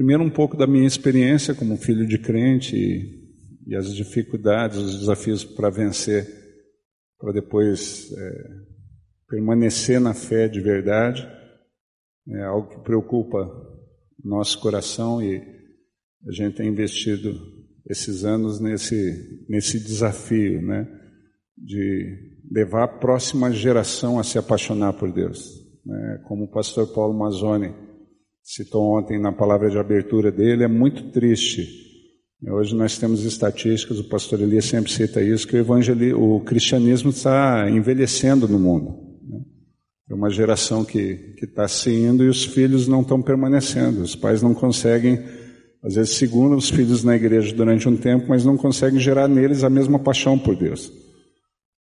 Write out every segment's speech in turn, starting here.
Primeiro, um pouco da minha experiência como filho de crente e, e as dificuldades, os desafios para vencer, para depois é, permanecer na fé de verdade. É algo que preocupa nosso coração e a gente tem investido esses anos nesse, nesse desafio, né? De levar a próxima geração a se apaixonar por Deus. Né? Como o pastor Paulo Mazzoni citou ontem na palavra de abertura dele, é muito triste. Hoje nós temos estatísticas, o pastor Elias sempre cita isso, que o, evangeli o cristianismo está envelhecendo no mundo. Né? É uma geração que está se indo e os filhos não estão permanecendo. Os pais não conseguem, às vezes seguram os filhos na igreja durante um tempo, mas não conseguem gerar neles a mesma paixão por Deus.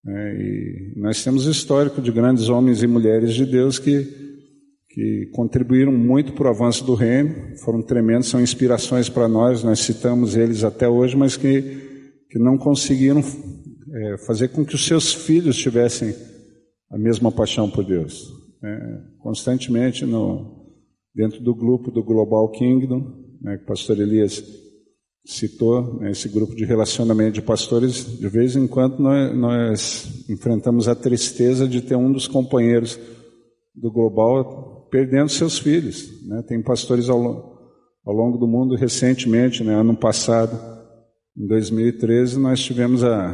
É, e nós temos histórico de grandes homens e mulheres de Deus que que contribuíram muito para o avanço do reino, foram tremendos, são inspirações para nós, nós citamos eles até hoje, mas que, que não conseguiram é, fazer com que os seus filhos tivessem a mesma paixão por Deus. É, constantemente no, dentro do grupo do Global Kingdom, né, que o pastor Elias citou, né, esse grupo de relacionamento de pastores, de vez em quando nós, nós enfrentamos a tristeza de ter um dos companheiros do Global perdendo seus filhos. Né? Tem pastores ao, ao, longo do mundo recentemente, né? ano passado, em 2013, nós tivemos a,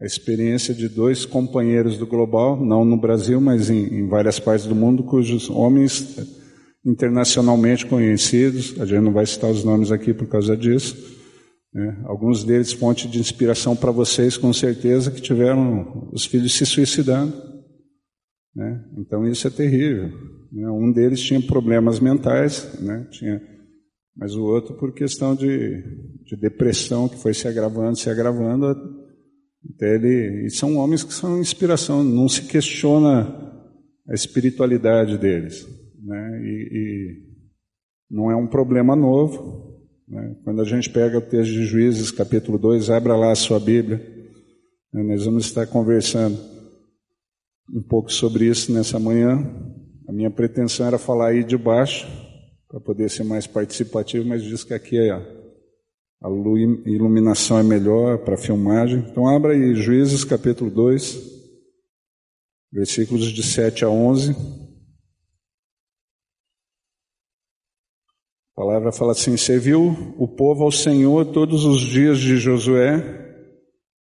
a, experiência de dois companheiros do Global, não no Brasil, mas em, em várias partes do mundo, cujos homens internacionalmente conhecidos, a gente não vai citar os nomes aqui por causa disso, né? alguns deles fonte de inspiração para vocês, com certeza, que tiveram os filhos se suicidando. Né? Então isso é terrível. Né? Um deles tinha problemas mentais, né? tinha, mas o outro por questão de, de depressão que foi se agravando, se agravando. Até ele, e são homens que são inspiração, não se questiona a espiritualidade deles. Né? E, e não é um problema novo. Né? Quando a gente pega o texto de Juízes, capítulo 2, abra lá a sua Bíblia, né? nós vamos estar conversando um pouco sobre isso nessa manhã. A minha pretensão era falar aí de baixo, para poder ser mais participativo, mas diz que aqui é a iluminação é melhor para filmagem. Então abra aí Juízes capítulo 2, versículos de 7 a 11. A palavra fala assim: Serviu o povo ao Senhor todos os dias de Josué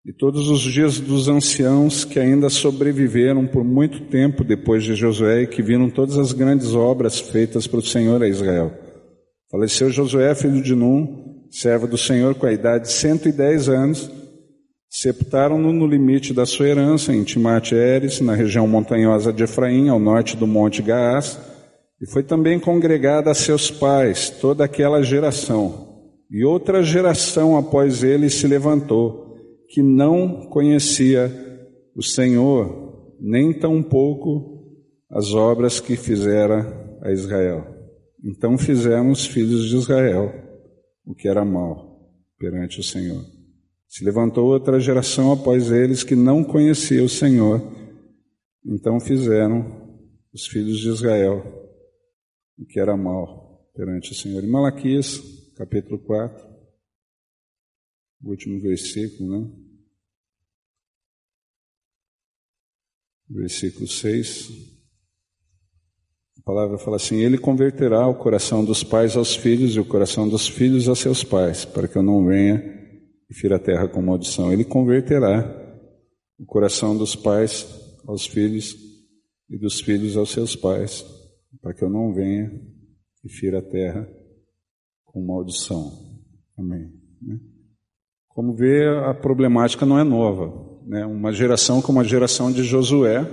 e todos os dias dos anciãos que ainda sobreviveram por muito tempo depois de Josué e que viram todas as grandes obras feitas para o Senhor a Israel. Faleceu Josué, filho de Num, servo do Senhor com a idade de 110 anos, sepultaram-no no limite da sua herança, em Timate-Eres, na região montanhosa de Efraim, ao norte do monte Gaás, e foi também congregada a seus pais toda aquela geração. E outra geração após ele se levantou, que não conhecia o Senhor, nem tampouco as obras que fizera a Israel. Então fizemos filhos de Israel o que era mal perante o Senhor. Se levantou outra geração após eles que não conhecia o Senhor, então fizeram os filhos de Israel o que era mal perante o Senhor. Em Malaquias, capítulo 4, o último versículo, né? Versículo 6. A palavra fala assim: Ele converterá o coração dos pais aos filhos e o coração dos filhos a seus pais, para que eu não venha e fira a terra com maldição. Ele converterá o coração dos pais aos filhos e dos filhos aos seus pais, para que eu não venha e fira a terra com maldição. Amém. Né? Como vê, a problemática não é nova. Né? Uma geração como a geração de Josué,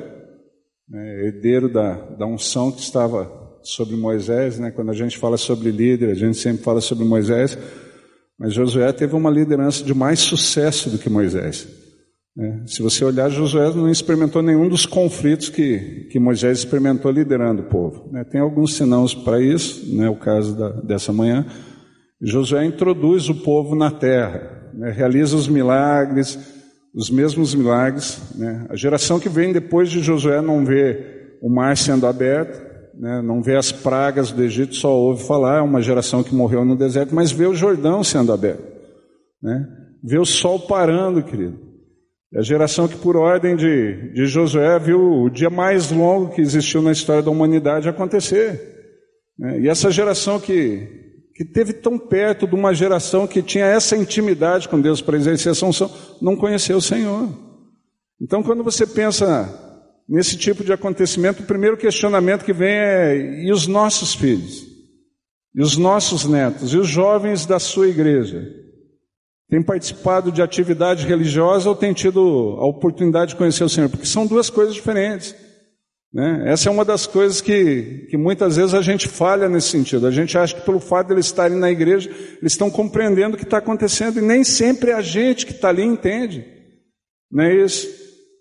né? herdeiro da, da unção que estava sobre Moisés, né? quando a gente fala sobre líder, a gente sempre fala sobre Moisés, mas Josué teve uma liderança de mais sucesso do que Moisés. Né? Se você olhar, Josué não experimentou nenhum dos conflitos que, que Moisés experimentou liderando o povo. Né? Tem alguns sinãos para isso, né? o caso da, dessa manhã. Josué introduz o povo na terra né, realiza os milagres, os mesmos milagres. Né? A geração que vem depois de Josué não vê o mar sendo aberto, né? não vê as pragas do Egito, só ouve falar, é uma geração que morreu no deserto, mas vê o Jordão sendo aberto. Né? Vê o sol parando, querido. É a geração que, por ordem de, de Josué, viu o dia mais longo que existiu na história da humanidade acontecer. Né? E essa geração que que teve tão perto de uma geração que tinha essa intimidade com Deus para exercer essa unção, não conheceu o Senhor. Então, quando você pensa nesse tipo de acontecimento, o primeiro questionamento que vem é: e os nossos filhos? E os nossos netos? E os jovens da sua igreja? Têm participado de atividade religiosa ou têm tido a oportunidade de conhecer o Senhor? Porque são duas coisas diferentes. Né? Essa é uma das coisas que, que muitas vezes a gente falha nesse sentido. A gente acha que pelo fato de eles estarem na igreja, eles estão compreendendo o que está acontecendo e nem sempre é a gente que está ali entende. Não é isso?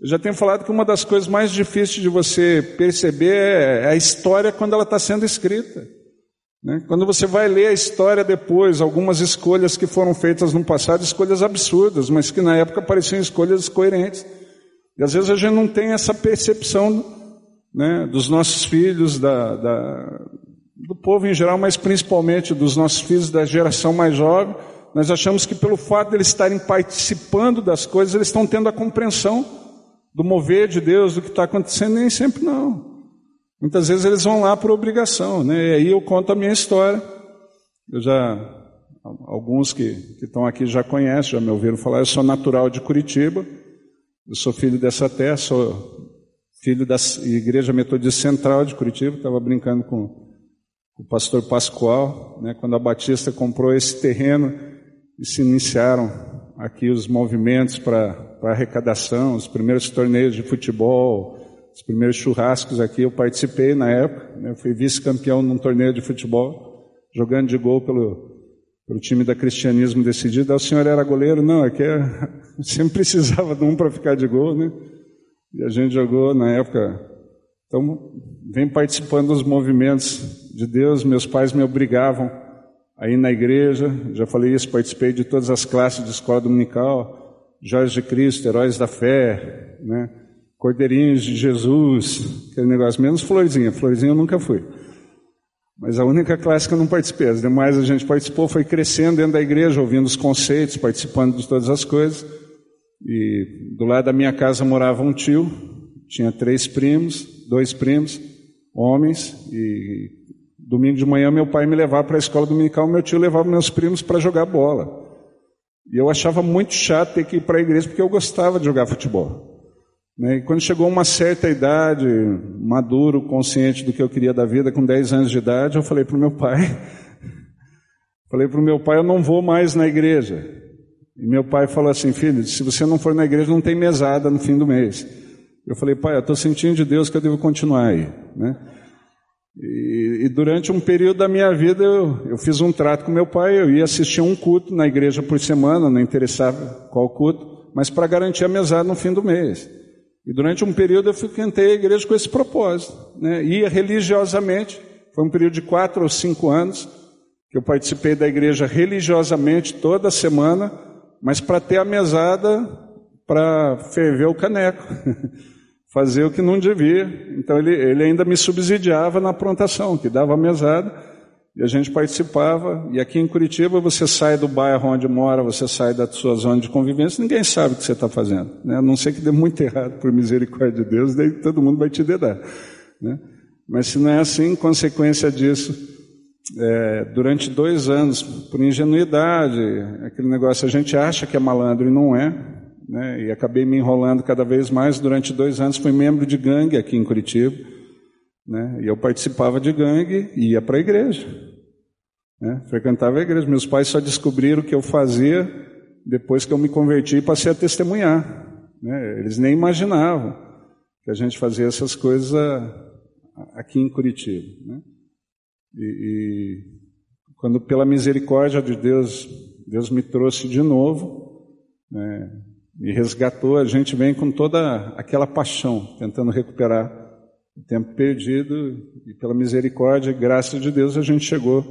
Eu já tenho falado que uma das coisas mais difíceis de você perceber é a história quando ela está sendo escrita. Né? Quando você vai ler a história depois, algumas escolhas que foram feitas no passado, escolhas absurdas, mas que na época pareciam escolhas coerentes. E às vezes a gente não tem essa percepção né, dos nossos filhos, da, da, do povo em geral, mas principalmente dos nossos filhos da geração mais jovem, nós achamos que pelo fato de eles estarem participando das coisas, eles estão tendo a compreensão do mover de Deus, do que está acontecendo, nem sempre não. Muitas vezes eles vão lá por obrigação, né? E aí eu conto a minha história. Eu já, alguns que, que estão aqui já conhecem, já me ouviram falar, eu sou natural de Curitiba, eu sou filho dessa terra, sou filho da Igreja Metodista Central de Curitiba, estava brincando com o pastor Pascoal, né, quando a Batista comprou esse terreno e se iniciaram aqui os movimentos para arrecadação, os primeiros torneios de futebol, os primeiros churrascos aqui, eu participei na época, né, eu fui vice-campeão num torneio de futebol, jogando de gol pelo, pelo time da Cristianismo Decidido. o senhor era goleiro? Não, é que sempre precisava de um para ficar de gol, né? E a gente jogou na época. Então, vem participando dos movimentos de Deus. Meus pais me obrigavam a ir na igreja. Já falei isso, participei de todas as classes de escola dominical. Joias de Cristo, Heróis da Fé, né? Cordeirinhos de Jesus, aquele negócio. Menos Florzinha. Florzinha eu nunca fui. Mas a única classe que eu não participei. As demais a gente participou, foi crescendo dentro da igreja, ouvindo os conceitos, participando de todas as coisas. E do lado da minha casa morava um tio, tinha três primos, dois primos, homens, e domingo de manhã meu pai me levava para a escola dominical, meu tio levava meus primos para jogar bola. E eu achava muito chato ter que ir para a igreja porque eu gostava de jogar futebol. Né? E quando chegou uma certa idade, maduro, consciente do que eu queria da vida, com 10 anos de idade, eu falei para o meu pai, falei para o meu pai, eu não vou mais na igreja. E meu pai falou assim, filho, se você não for na igreja, não tem mesada no fim do mês. Eu falei, pai, eu estou sentindo de Deus que eu devo continuar aí. Né? E, e, durante um período da minha vida, eu, eu fiz um trato com meu pai, eu ia assistir um culto na igreja por semana, não interessava qual culto, mas para garantir a mesada no fim do mês. E durante um período eu frequentei a igreja com esse propósito. Né? Ia religiosamente, foi um período de quatro ou cinco anos, que eu participei da igreja religiosamente toda semana, mas para ter a mesada para ferver o caneco, fazer o que não devia. Então ele, ele ainda me subsidiava na aprontação, que dava a mesada, e a gente participava. E aqui em Curitiba você sai do bairro onde mora, você sai da sua zona de convivência, ninguém sabe o que você está fazendo. Né? A não ser que dê muito errado, por misericórdia de Deus, daí todo mundo vai te dedar. Né? Mas se não é assim, consequência disso, é, durante dois anos, por ingenuidade, aquele negócio, a gente acha que é malandro e não é, né? e acabei me enrolando cada vez mais. Durante dois anos fui membro de gangue aqui em Curitiba, né? e eu participava de gangue e ia para a igreja, né? frequentava a igreja. Meus pais só descobriram o que eu fazia depois que eu me converti e passei a testemunhar. Né? Eles nem imaginavam que a gente fazia essas coisas aqui em Curitiba. Né? E, e, quando pela misericórdia de Deus, Deus me trouxe de novo, né, me resgatou, a gente vem com toda aquela paixão, tentando recuperar tempo perdido, e pela misericórdia e graça de Deus a gente chegou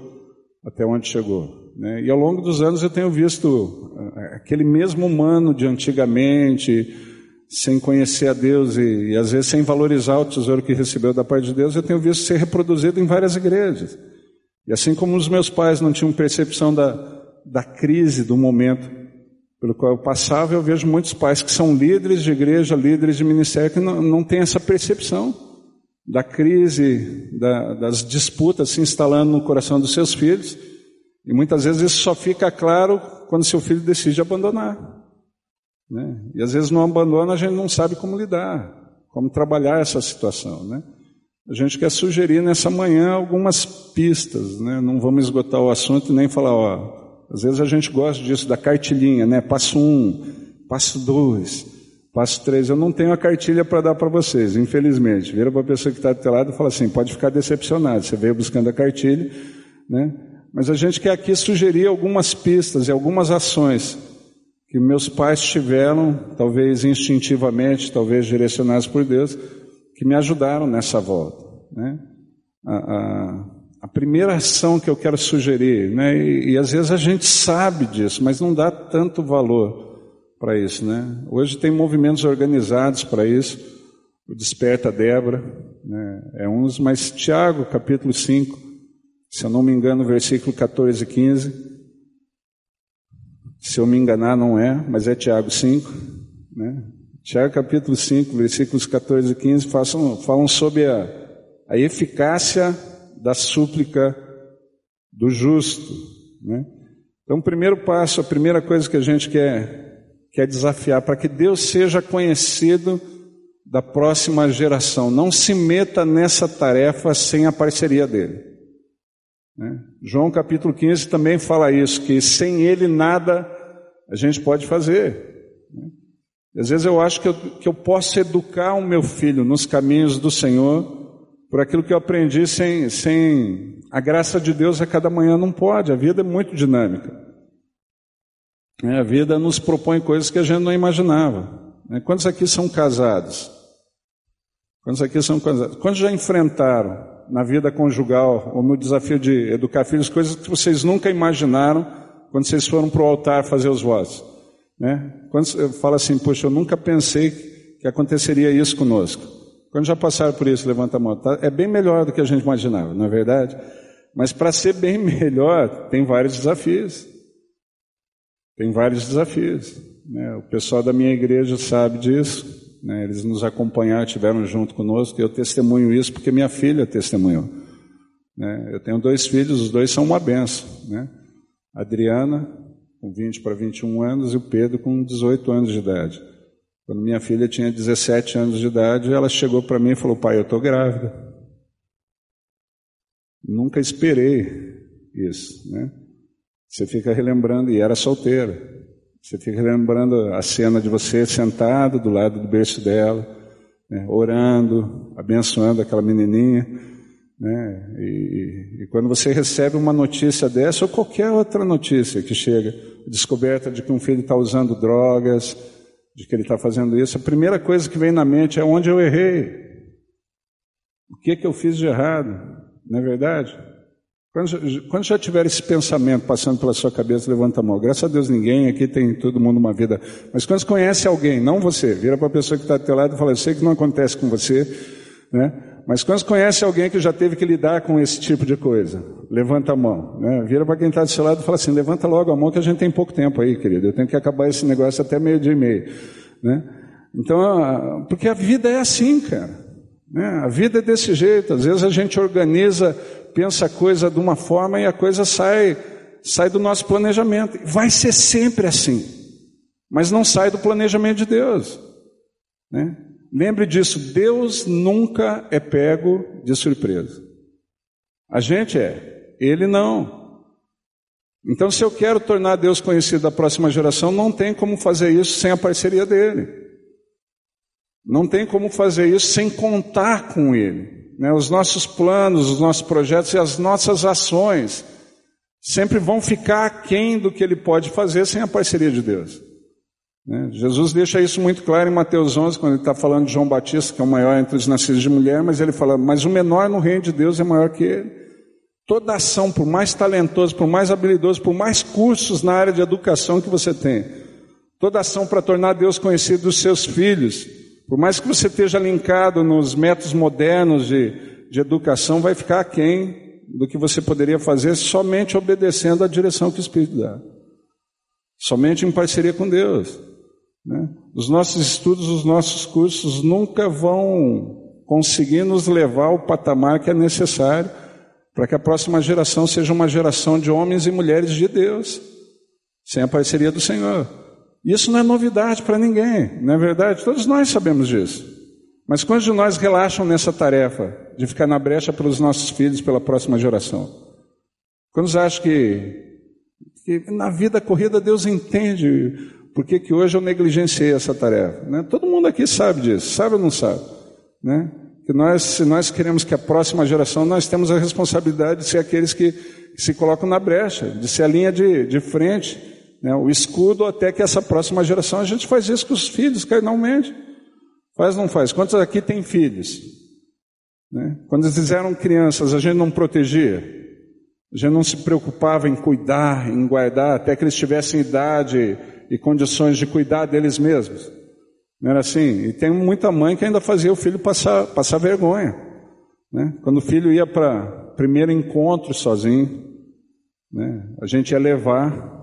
até onde chegou. Né? E ao longo dos anos eu tenho visto aquele mesmo humano de antigamente, sem conhecer a Deus e, e, às vezes sem valorizar o tesouro que recebeu da parte de Deus, eu tenho visto ser reproduzido em várias igrejas. E assim como os meus pais não tinham percepção da, da crise do momento pelo qual eu passava, eu vejo muitos pais que são líderes de igreja, líderes de ministério, que não, não têm essa percepção da crise, da, das disputas se instalando no coração dos seus filhos. E muitas vezes isso só fica claro quando seu filho decide abandonar. Né? E às vezes no abandono a gente não sabe como lidar, como trabalhar essa situação. Né? A gente quer sugerir nessa manhã algumas pistas, né? não vamos esgotar o assunto nem falar, ó, às vezes a gente gosta disso, da cartilhinha, né? passo um, passo dois, passo três. Eu não tenho a cartilha para dar para vocês, infelizmente. Vira para a pessoa que está do teu lado e fala assim, pode ficar decepcionado, você veio buscando a cartilha, né? mas a gente quer aqui sugerir algumas pistas e algumas ações que meus pais tiveram, talvez instintivamente, talvez direcionados por Deus, que me ajudaram nessa volta. Né? A, a, a, primeira ação que eu quero sugerir, né? E, e, às vezes a gente sabe disso, mas não dá tanto valor para isso. Né? Hoje tem movimentos organizados para isso, o Desperta Débora, né? é um dos, mas Tiago, capítulo 5, se eu não me engano, versículo 14 e 15, se eu me enganar, não é, mas é Tiago 5. Né? Tiago capítulo 5, versículos 14 e 15, façam, falam sobre a, a eficácia da súplica do justo. Né? Então, o primeiro passo, a primeira coisa que a gente quer, quer desafiar, para que Deus seja conhecido da próxima geração. Não se meta nessa tarefa sem a parceria dele. Né? João capítulo 15 também fala isso, que sem ele nada a gente pode fazer. Né? Às vezes eu acho que eu, que eu posso educar o meu filho nos caminhos do Senhor por aquilo que eu aprendi sem, sem a graça de Deus a cada manhã não pode, a vida é muito dinâmica. É, a vida nos propõe coisas que a gente não imaginava. Né? Quantos aqui são casados? Quantos aqui são casados? Quantos já enfrentaram na vida conjugal ou no desafio de educar filhos, coisas que vocês nunca imaginaram quando vocês foram para o altar fazer os votos. Né? Quando fala assim, poxa, eu nunca pensei que aconteceria isso conosco. Quando já passaram por isso, levanta a mão. Tá? É bem melhor do que a gente imaginava, não é verdade? Mas para ser bem melhor, tem vários desafios. Tem vários desafios. Né? O pessoal da minha igreja sabe disso. Né? Eles nos acompanharam, estiveram junto conosco, e eu testemunho isso porque minha filha testemunhou. Né? Eu tenho dois filhos, os dois são uma benção. Né? A Adriana, com 20 para 21 anos, e o Pedro, com 18 anos de idade. Quando minha filha tinha 17 anos de idade, ela chegou para mim e falou: Pai, eu estou grávida. Nunca esperei isso. Né? Você fica relembrando, e era solteira. Você fica lembrando a cena de você sentado do lado do berço dela, né, orando, abençoando aquela menininha. Né, e, e, quando você recebe uma notícia dessa, ou qualquer outra notícia que chega, descoberta de que um filho está usando drogas, de que ele está fazendo isso, a primeira coisa que vem na mente é onde eu errei. O que, que eu fiz de errado? Não é verdade? Quando, quando, já tiver esse pensamento passando pela sua cabeça, levanta a mão. Graças a Deus ninguém aqui tem todo mundo uma vida. Mas quando conhece alguém, não você, vira para a pessoa que está do teu lado e fala, eu sei que não acontece com você, né? Mas quando conhece alguém que já teve que lidar com esse tipo de coisa, levanta a mão. Né? Vira para quem está do seu lado e fala assim, levanta logo a mão que a gente tem pouco tempo aí, querido. Eu tenho que acabar esse negócio até meio dia e meio. Né? Então, porque a vida é assim, cara. Né? A vida é desse jeito. Às vezes a gente organiza pensa a coisa de uma forma e a coisa sai, sai do nosso planejamento. Vai ser sempre assim, mas não sai do planejamento de Deus. Né? Lembre disso, Deus nunca é pego de surpresa. A gente é, Ele não. Então, se eu quero tornar Deus conhecido da próxima geração, não tem como fazer isso sem a parceria dele. Não tem como fazer isso sem contar com Ele. Né? Os nossos planos, os nossos projetos e as nossas ações sempre vão ficar aquém do que ele pode fazer sem a parceria de Deus. Né? Jesus deixa isso muito claro em Mateus 11, quando ele está falando de João Batista, que é o maior entre os nascidos de mulher, mas ele fala: Mas o menor no reino de Deus é maior que ele. Toda ação, por mais talentoso, por mais habilidoso, por mais cursos na área de educação que você tem, Toda ação para tornar Deus conhecido dos seus filhos, por mais que você esteja linkado nos métodos modernos de, de educação, vai ficar aquém do que você poderia fazer somente obedecendo à direção que o Espírito dá. Somente em parceria com Deus. Né? Os nossos estudos, os nossos cursos nunca vão conseguir nos levar ao patamar que é necessário para que a próxima geração seja uma geração de homens e mulheres de Deus, sem a parceria do Senhor. Isso não é novidade para ninguém, não é verdade? Todos nós sabemos disso. Mas quantos de nós relaxam nessa tarefa de ficar na brecha pelos nossos filhos, pela próxima geração? Quantos acham que, que na vida corrida Deus entende por que, que hoje eu negligenciei essa tarefa? Né? Todo mundo aqui sabe disso, sabe ou não sabe? Né? Que nós, se nós queremos que a próxima geração, nós temos a responsabilidade de ser aqueles que, se colocam na brecha, de ser a linha de, de frente, né? o escudo até que essa próxima geração, a gente faz isso com os filhos, carnalmente. Faz ou não faz? Quantos aqui têm filhos? Né? Quando eles eram crianças, a gente não protegia, a gente não se preocupava em cuidar, em guardar, até que eles tivessem idade e condições de cuidar deles mesmos. Não era assim? E tem muita mãe que ainda fazia o filho passar, passar vergonha. Né? Quando o filho ia para primeiro encontro sozinho, né? a gente ia levar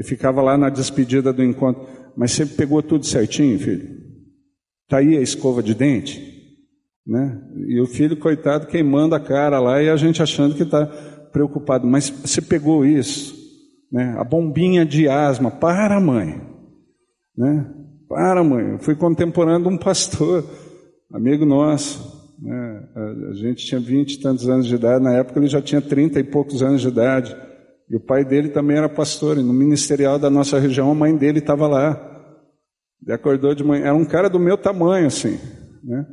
e ficava lá na despedida do encontro. Mas você pegou tudo certinho, filho? Está aí a escova de dente? Né? E o filho, coitado, queimando a cara lá e a gente achando que está preocupado. Mas você pegou isso? Né? A bombinha de asma. Para, mãe. Né? Para, mãe, eu fui contemporâneo de um pastor, amigo nosso. Né? A, gente tinha vinte e tantos anos de idade, na época ele já tinha trinta e poucos anos de idade. E o pai dele também era pastor, e no ministerial da nossa região a mãe dele estava lá. Ele acordou de manhã, era um cara do meu tamanho, assim. Né?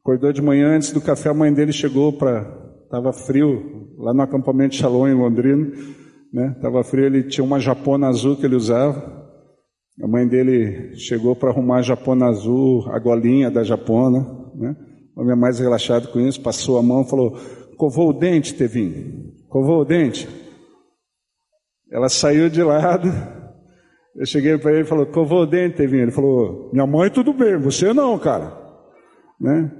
Acordou de manhã, antes do café, a mãe dele chegou para. Estava frio, lá no acampamento de Shalom, em Londrina. Estava né? frio, ele tinha uma japona azul que ele usava. A mãe dele chegou para arrumar a japona azul, a golinha da japona, né? O homem é mais relaxado com isso, passou a mão e falou: Covou o dente, Tevin? Covou o dente? Ela saiu de lado. Eu cheguei para ele e falou: Covou o dente, Tevin? Ele falou: Minha mãe, tudo bem, você não, cara. Né?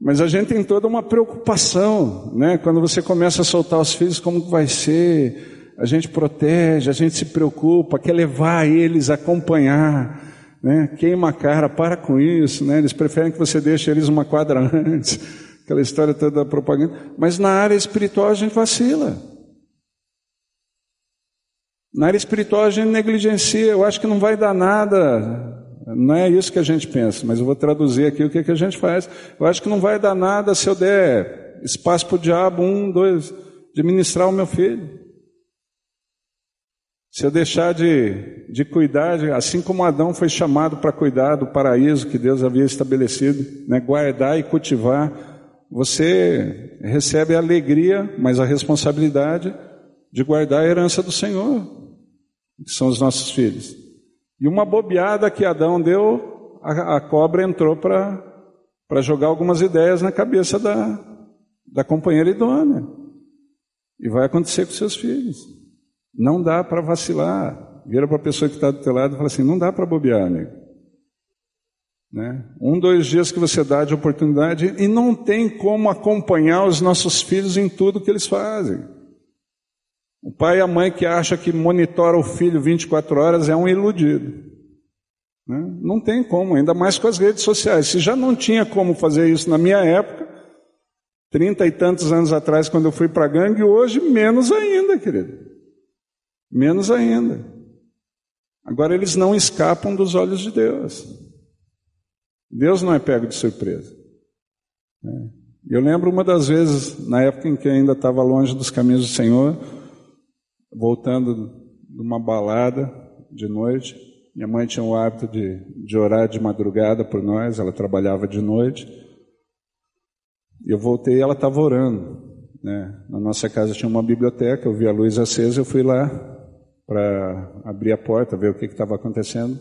Mas a gente tem toda uma preocupação, né? Quando você começa a soltar os filhos, como vai ser? a gente protege, a gente se preocupa, quer levar eles acompanhar, né? queima a cara, para com isso, né? eles preferem que você deixe eles uma quadra antes, aquela história toda da propaganda, mas na área espiritual a gente vacila. Na área espiritual a gente negligencia, eu acho que não vai dar nada, não é isso que a gente pensa, mas eu vou traduzir aqui o que, que a gente faz. Eu acho que não vai dar nada se eu der espaço para o diabo, um, dois, de ministrar o meu filho. Se eu deixar de, de cuidar, assim como Adão foi chamado para cuidar do paraíso que Deus havia estabelecido, né, guardar e cultivar, você recebe a alegria, mas a responsabilidade de guardar a herança do Senhor, que são os nossos filhos. E uma bobeada que Adão deu, a, a cobra entrou para jogar algumas ideias na cabeça da, da companheira idônea. E vai acontecer com seus filhos. Não dá para vacilar. Vira para a pessoa que está do teu lado e fala assim: não dá para bobear, amigo. Né? Um, dois dias que você dá de oportunidade e não tem como acompanhar os nossos filhos em tudo que eles fazem. O pai e a mãe que acha que monitora o filho 24 horas é um iludido. Né? Não tem como, ainda mais com as redes sociais. Se já não tinha como fazer isso na minha época, trinta e tantos anos atrás, quando eu fui para a gangue, hoje menos ainda, querido. Menos ainda. Agora eles não escapam dos olhos de Deus. Deus não é pego de surpresa. Né? Eu lembro uma das vezes, na época em que ainda estava longe dos caminhos do Senhor, voltando de uma balada de noite, minha mãe tinha o hábito de, de orar de madrugada por nós, ela trabalhava de noite. Eu voltei e ela estava orando. Né? Na nossa casa tinha uma biblioteca, eu vi a luz acesa, eu fui lá, para abrir a porta, ver o que estava acontecendo.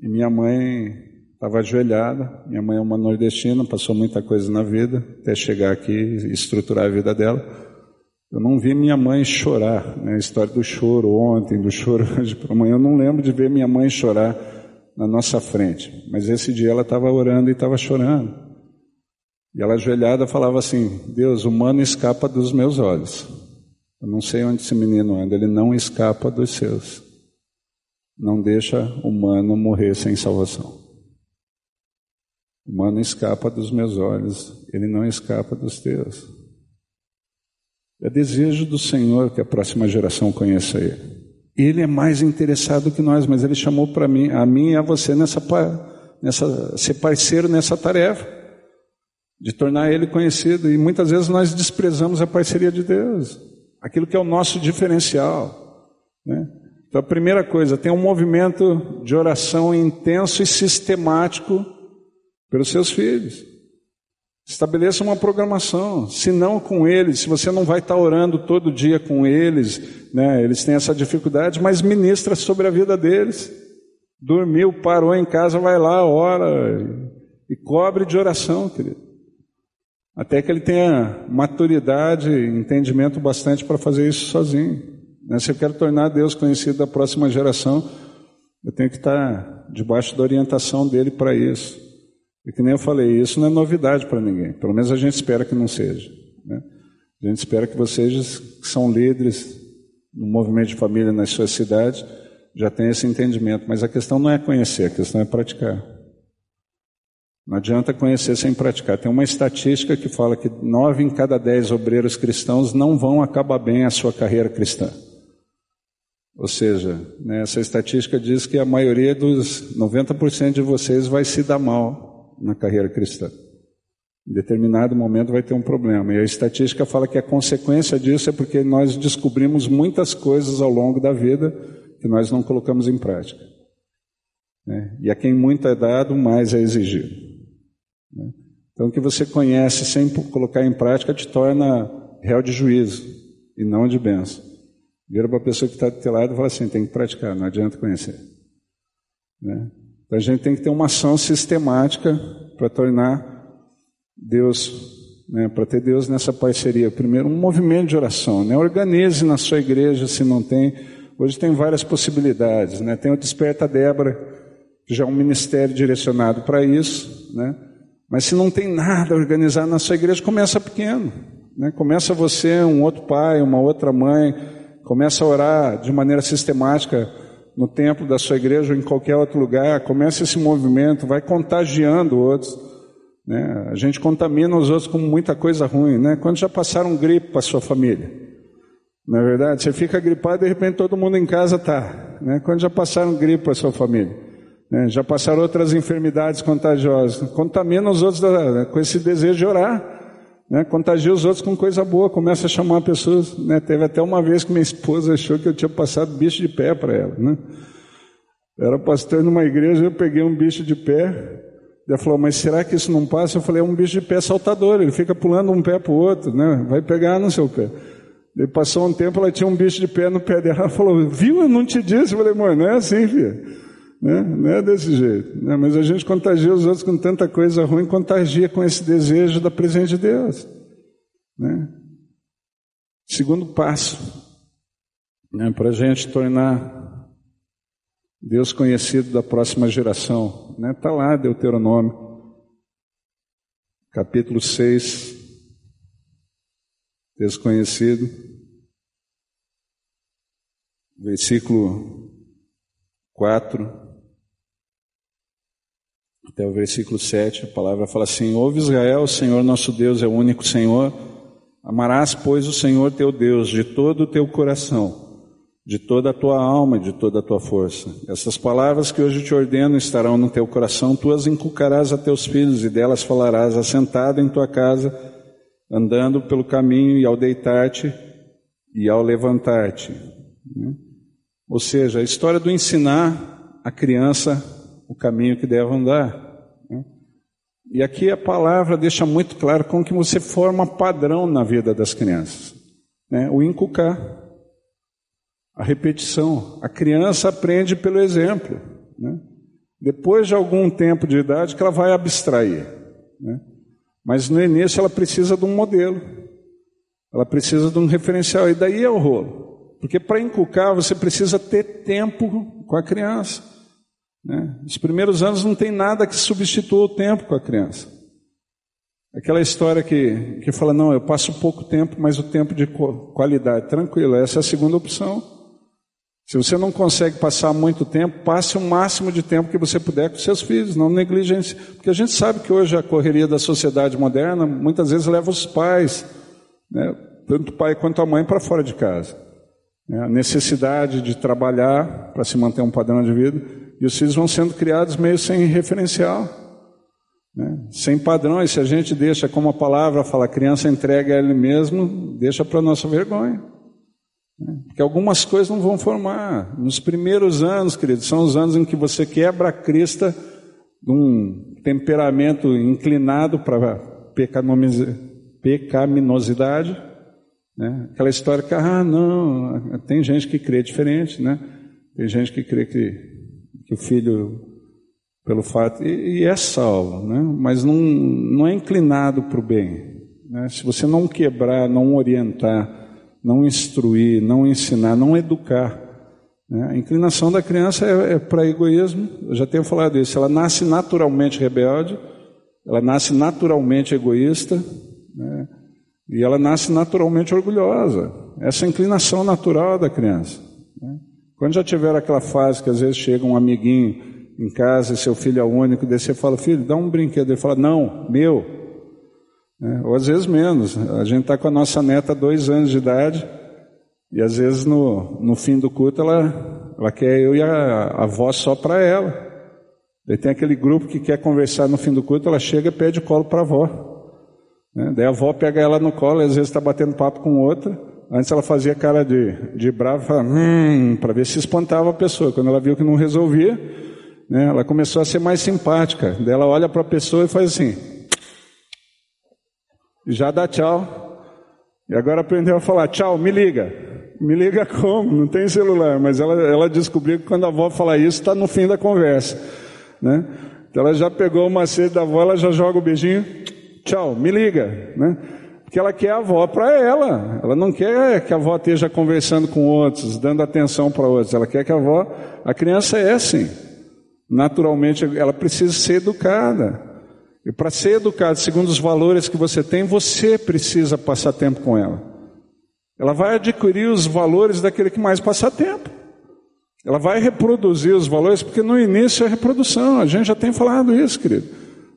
E minha mãe estava ajoelhada. Minha mãe é uma nordestina, passou muita coisa na vida, até chegar aqui e estruturar a vida dela. Eu não vi minha mãe chorar, né? a história do choro ontem, do choro hoje para amanhã. Eu não lembro de ver minha mãe chorar na nossa frente, mas esse dia ela estava orando e estava chorando. E ela ajoelhada falava assim: Deus, o humano escapa dos meus olhos. Eu não sei onde esse menino anda, ele não escapa dos seus. Não deixa o humano morrer sem salvação. O humano escapa dos meus olhos, ele não escapa dos teus. É desejo do Senhor que a próxima geração conheça Ele. Ele é mais interessado que nós, mas Ele chamou para mim, a mim e a você nessa, nessa ser parceiro nessa tarefa de tornar Ele conhecido. E muitas vezes nós desprezamos a parceria de Deus, aquilo que é o nosso diferencial. Né? Então, a primeira coisa, tem um movimento de oração intenso e sistemático pelos seus filhos. Estabeleça uma programação, se não com eles, se você não vai estar orando todo dia com eles, né, eles têm essa dificuldade, mas ministra sobre a vida deles. Dormiu, parou em casa, vai lá, ora e, cobre de oração, querido. Até que ele tenha maturidade, entendimento bastante para fazer isso sozinho. Né? Se eu quero tornar Deus conhecido da próxima geração, eu tenho que estar debaixo da orientação dele para isso. E que nem eu falei, isso não é novidade para ninguém. Pelo menos a gente espera que não seja. Né? A gente espera que vocês, que são líderes no movimento de família nas suas cidades, já tenham esse entendimento. Mas a questão não é conhecer, a questão é praticar. Não adianta conhecer sem praticar. Tem uma estatística que fala que nove em cada dez obreiros cristãos não vão acabar bem a sua carreira cristã. Ou seja, né, essa estatística diz que a maioria dos 90% de vocês vai se dar mal na carreira cristã. Em determinado momento vai ter um problema. E a estatística fala que a consequência disso é porque nós descobrimos muitas coisas ao longo da vida que nós não colocamos em prática. Né? E a quem muito é dado, mais é exigido. Né? Então, o que você conhece sem colocar em prática te torna réu de juízo e não de bênção. Vira para a pessoa que está do teu lado e fala assim: tem que praticar, não adianta conhecer. Né? Então a gente tem que ter uma ação sistemática para tornar Deus, né, para ter Deus nessa parceria. Primeiro, um movimento de oração. Né? Organize na sua igreja se não tem. Hoje tem várias possibilidades. Né? Tem o Desperta Débora, que já é um ministério direcionado para isso. Né? Mas se não tem nada organizado na sua igreja, começa pequeno. Né? Começa você, um outro pai, uma outra mãe, começa a orar de maneira sistemática no templo da sua igreja ou em qualquer outro lugar, comece esse movimento, vai contagiando outros. Né? A gente contamina os outros com muita coisa ruim. Né? Quando já passaram gripe para sua família? Não é verdade? Você fica gripado e de repente todo mundo em casa está. Né? Quando já passaram gripe para sua família? Né? Já passaram outras enfermidades contagiosas. Contamina os outros da, com esse desejo de orar. Né, contagia os outros com coisa boa, começa a chamar pessoas. Né, teve até uma vez que minha esposa achou que eu tinha passado bicho de pé para ela. Né? Eu era pastor numa igreja, eu peguei um bicho de pé. Ela falou, mas será que isso não passa? Eu falei, é um bicho de pé saltador, ele fica pulando um pé para o outro, né? vai pegar no seu pé. Ele passou um tempo, ela tinha um bicho de pé no pé dela. Ela falou, viu, eu não te disse. Eu falei, mãe, não é assim, filha. Né? Não é desse jeito. Né? Mas a gente contagia os outros com tanta coisa ruim, contagia com esse desejo da presença de Deus. Né? Segundo passo, né, para a gente tornar Deus conhecido da próxima geração. Está né? Tá lá, Deuteronômio, capítulo 6, desconhecido, versículo 4 até o versículo 7, a palavra fala assim: Ouve Israel, o Senhor nosso Deus é o único Senhor. Amarás, pois, o Senhor teu Deus de todo o teu coração, de toda a tua alma e de toda a tua força. Essas palavras que hoje te ordeno estarão no teu coração, tu as inculcarás a teus filhos e delas falarás assentado em tua casa, andando pelo caminho e ao deitar-te e ao levantar-te. Ou seja, a história do ensinar a criança o caminho que deve andar. E aqui a palavra deixa muito claro como que você forma padrão na vida das crianças. Né? O inculcar, a repetição. A criança aprende pelo exemplo. Né? Depois de algum tempo de idade que ela vai abstrair. Né? Mas no início ela precisa de um modelo. Ela precisa de um referencial, e daí é o rolo. Porque para inculcar, você precisa ter tempo com a criança. Né? Os primeiros anos não tem nada que substitua o tempo com a criança. Aquela história que, que fala, não, eu passo pouco tempo, mas o tempo de qualidade. Tranquilo, essa é a segunda opção. Se você não consegue passar muito tempo, passe o máximo de tempo que você puder com seus filhos, não negligencie. Porque a gente sabe que hoje a correria da sociedade moderna muitas vezes leva os pais, né, tanto o pai quanto a mãe, para fora de casa. Né, a necessidade de trabalhar para se manter um padrão de vida, e os filhos vão sendo criados meio sem referencial. Né? Sem padrões, se a gente deixa, como a palavra fala, a criança entrega a ele mesmo, deixa para nossa vergonha. Né? Porque algumas coisas não vão formar. Nos primeiros anos, querido, são os anos em que você quebra a crista de um temperamento inclinado para pecaminosidade. Né? Aquela história que, ah, não, tem gente que crê diferente, né? Tem gente que crê que, que o filho pelo fato, e, e é salvo, né? mas não, não é inclinado para o bem. Né? Se você não quebrar, não orientar, não instruir, não ensinar, não educar, né? a inclinação da criança é, é para egoísmo, eu já tenho falado isso, ela nasce naturalmente rebelde, ela nasce naturalmente egoísta, né? e ela nasce naturalmente orgulhosa. Essa é a inclinação natural da criança. Né? Quando já tiver aquela fase que às vezes chega um amiguinho em casa, seu filho é único, daí você fala, filho, dá um brinquedo. Ele fala, não, meu. É, ou às vezes menos. A gente está com a nossa neta dois anos de idade, e às vezes no, no fim do culto ela, ela quer eu e a, a avó só para ela. Daí tem aquele grupo que quer conversar no fim do culto, ela chega e pede colo para a avó. Né? Daí a avó pega ela no colo, e às vezes está batendo papo com outra. Antes ela fazia cara de, de brava, hum, para ver se espantava a pessoa. Quando ela viu que não resolvia, né? Ela começou a ser mais simpática. Daí ela olha para a pessoa e faz assim. Já dá tchau. E agora aprendeu a falar: tchau, me liga. Me liga como? Não tem celular. Mas ela, ela descobriu que quando a avó fala isso, está no fim da conversa. Né? Então ela já pegou o macete da avó, ela já joga o beijinho. Tchau, me liga. Né? Porque ela quer a avó para ela. Ela não quer que a avó esteja conversando com outros, dando atenção para outros. Ela quer que a avó. A criança é assim. Naturalmente, ela precisa ser educada. E para ser educada segundo os valores que você tem, você precisa passar tempo com ela. Ela vai adquirir os valores daquele que mais passa tempo. Ela vai reproduzir os valores, porque no início é reprodução. A gente já tem falado isso, querido.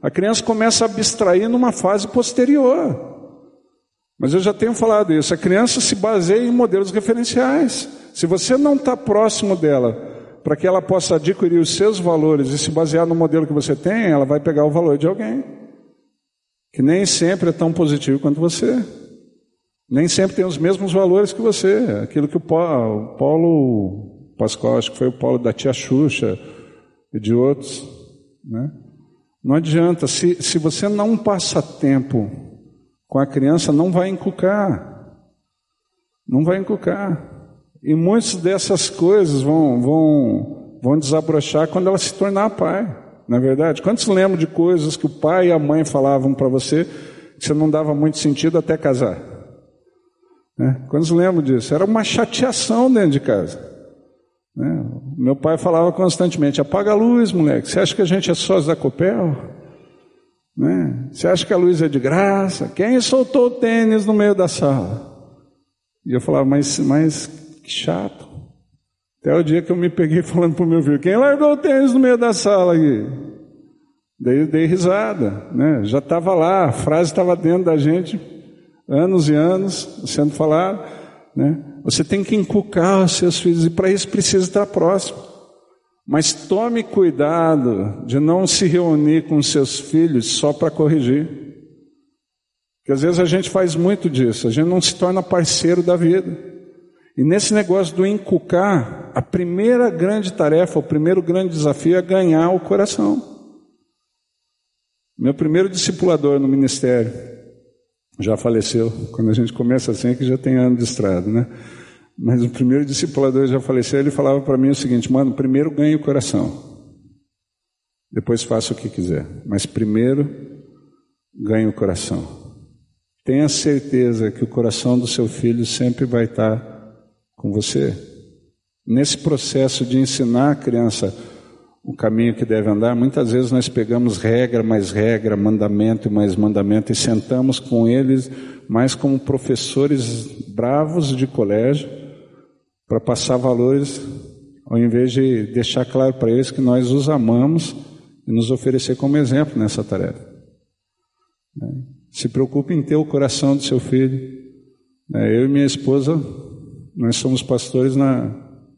A criança começa a abstrair numa fase posterior. Mas eu já tenho falado isso. A criança se baseia em modelos referenciais. Se você não está próximo dela, para que ela possa adquirir os seus valores e se basear no modelo que você tem, ela vai pegar o valor de alguém, que nem sempre é tão positivo quanto você, nem sempre tem os mesmos valores que você. Aquilo que o Paulo, Pascoal, acho que foi o Paulo da tia Xuxa e de outros, né? Não adianta, se, se você não passa tempo com a criança, não vai encucar. Não vai encucar. E muitas dessas coisas vão, vão, vão desabrochar quando ela se tornar pai. Na é verdade, quantos lembram de coisas que o pai e a mãe falavam para você que você não dava muito sentido até casar? Né? Quantos lembram disso? Era uma chateação dentro de casa. Né? Meu pai falava constantemente: apaga a luz, moleque. Você acha que a gente é sócio da Copel? Né? Você acha que a luz é de graça? Quem soltou o tênis no meio da sala? E eu falava, mas, mas que chato. Até o dia que eu me peguei falando para o meu filho, quem largou o tênis no meio da sala aqui? Daí dei risada, né? Já estava lá, a frase estava dentro da gente, anos e anos sendo falada, né? Você tem que inculcar os seus filhos e para isso precisa estar próximo. Mas tome cuidado de não se reunir com seus filhos só para corrigir. Porque às vezes a gente faz muito disso, a gente não se torna parceiro da vida. E nesse negócio do encucar, a primeira grande tarefa, o primeiro grande desafio é ganhar o coração. Meu primeiro discipulador no ministério já faleceu. Quando a gente começa assim, que já tem anos de estrada, né? Mas o primeiro discipulador já faleceu, ele falava para mim o seguinte: mano, primeiro ganhe o coração, depois faça o que quiser, mas primeiro ganhe o coração. tenha certeza que o coração do seu filho sempre vai estar com você. Nesse processo de ensinar a criança o caminho que deve andar, muitas vezes nós pegamos regra mais regra, mandamento mais mandamento e sentamos com eles mais como professores bravos de colégio para passar valores, ao invés de deixar claro para eles que nós os amamos e nos oferecer como exemplo nessa tarefa. Né? Se preocupe em ter o coração do seu filho. Né? Eu e minha esposa, nós somos pastores na,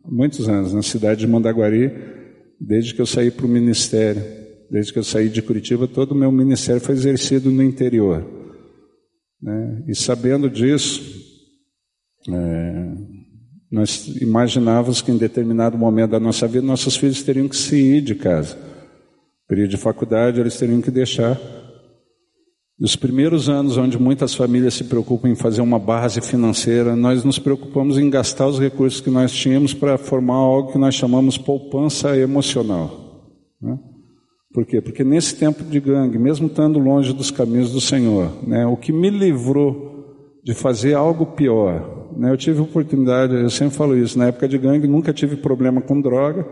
há muitos anos, na cidade de Mandaguari, desde que eu saí para o ministério. Desde que eu saí de Curitiba, todo o meu ministério foi exercido no interior. Né? E sabendo disso, é, nós imaginávamos que em determinado momento da nossa vida, nossos filhos teriam que se ir de casa. Período de faculdade, eles teriam que deixar nos primeiros anos, onde muitas famílias se preocupam em fazer uma base financeira, nós nos preocupamos em gastar os recursos que nós tínhamos para formar algo que nós chamamos poupança emocional. Né? Por quê? Porque nesse tempo de gangue, mesmo estando longe dos caminhos do Senhor, né, o que me livrou de fazer algo pior, né, eu tive oportunidade, eu sempre falo isso, na época de gangue nunca tive problema com droga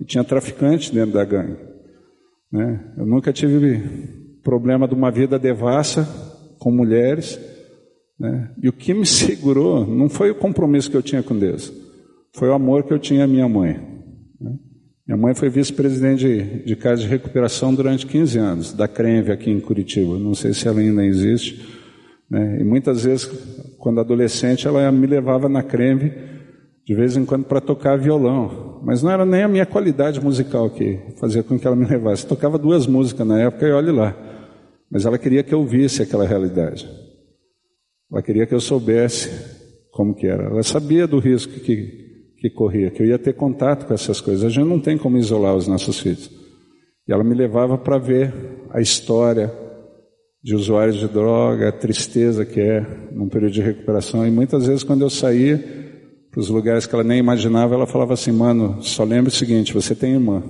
e tinha traficante dentro da gangue. Né? Eu nunca tive problema de uma vida devassa com mulheres. Né? E o que me segurou não foi o compromisso que eu tinha com Deus, foi o amor que eu tinha à minha mãe. Né? Minha mãe foi vice-presidente de, de casa de recuperação durante 15 anos, da CRENV aqui em Curitiba. Não sei se ela ainda existe. Né? E muitas vezes, quando adolescente, ela me levava na CRENV de vez em quando para tocar violão, mas não era nem a minha qualidade musical que fazia com que ela me levasse. Tocava duas músicas na época e olhe lá. Mas ela queria que eu visse aquela realidade. Ela queria que eu soubesse como que era. Ela sabia do risco que, que corria, que eu ia ter contato com essas coisas. A gente não tem como isolar os nossos filhos. E ela me levava para ver a história de usuários de droga, a tristeza que é num período de recuperação. E muitas vezes, quando eu saía para os lugares que ela nem imaginava, ela falava assim: Mano, só lembre o seguinte: você tem irmã.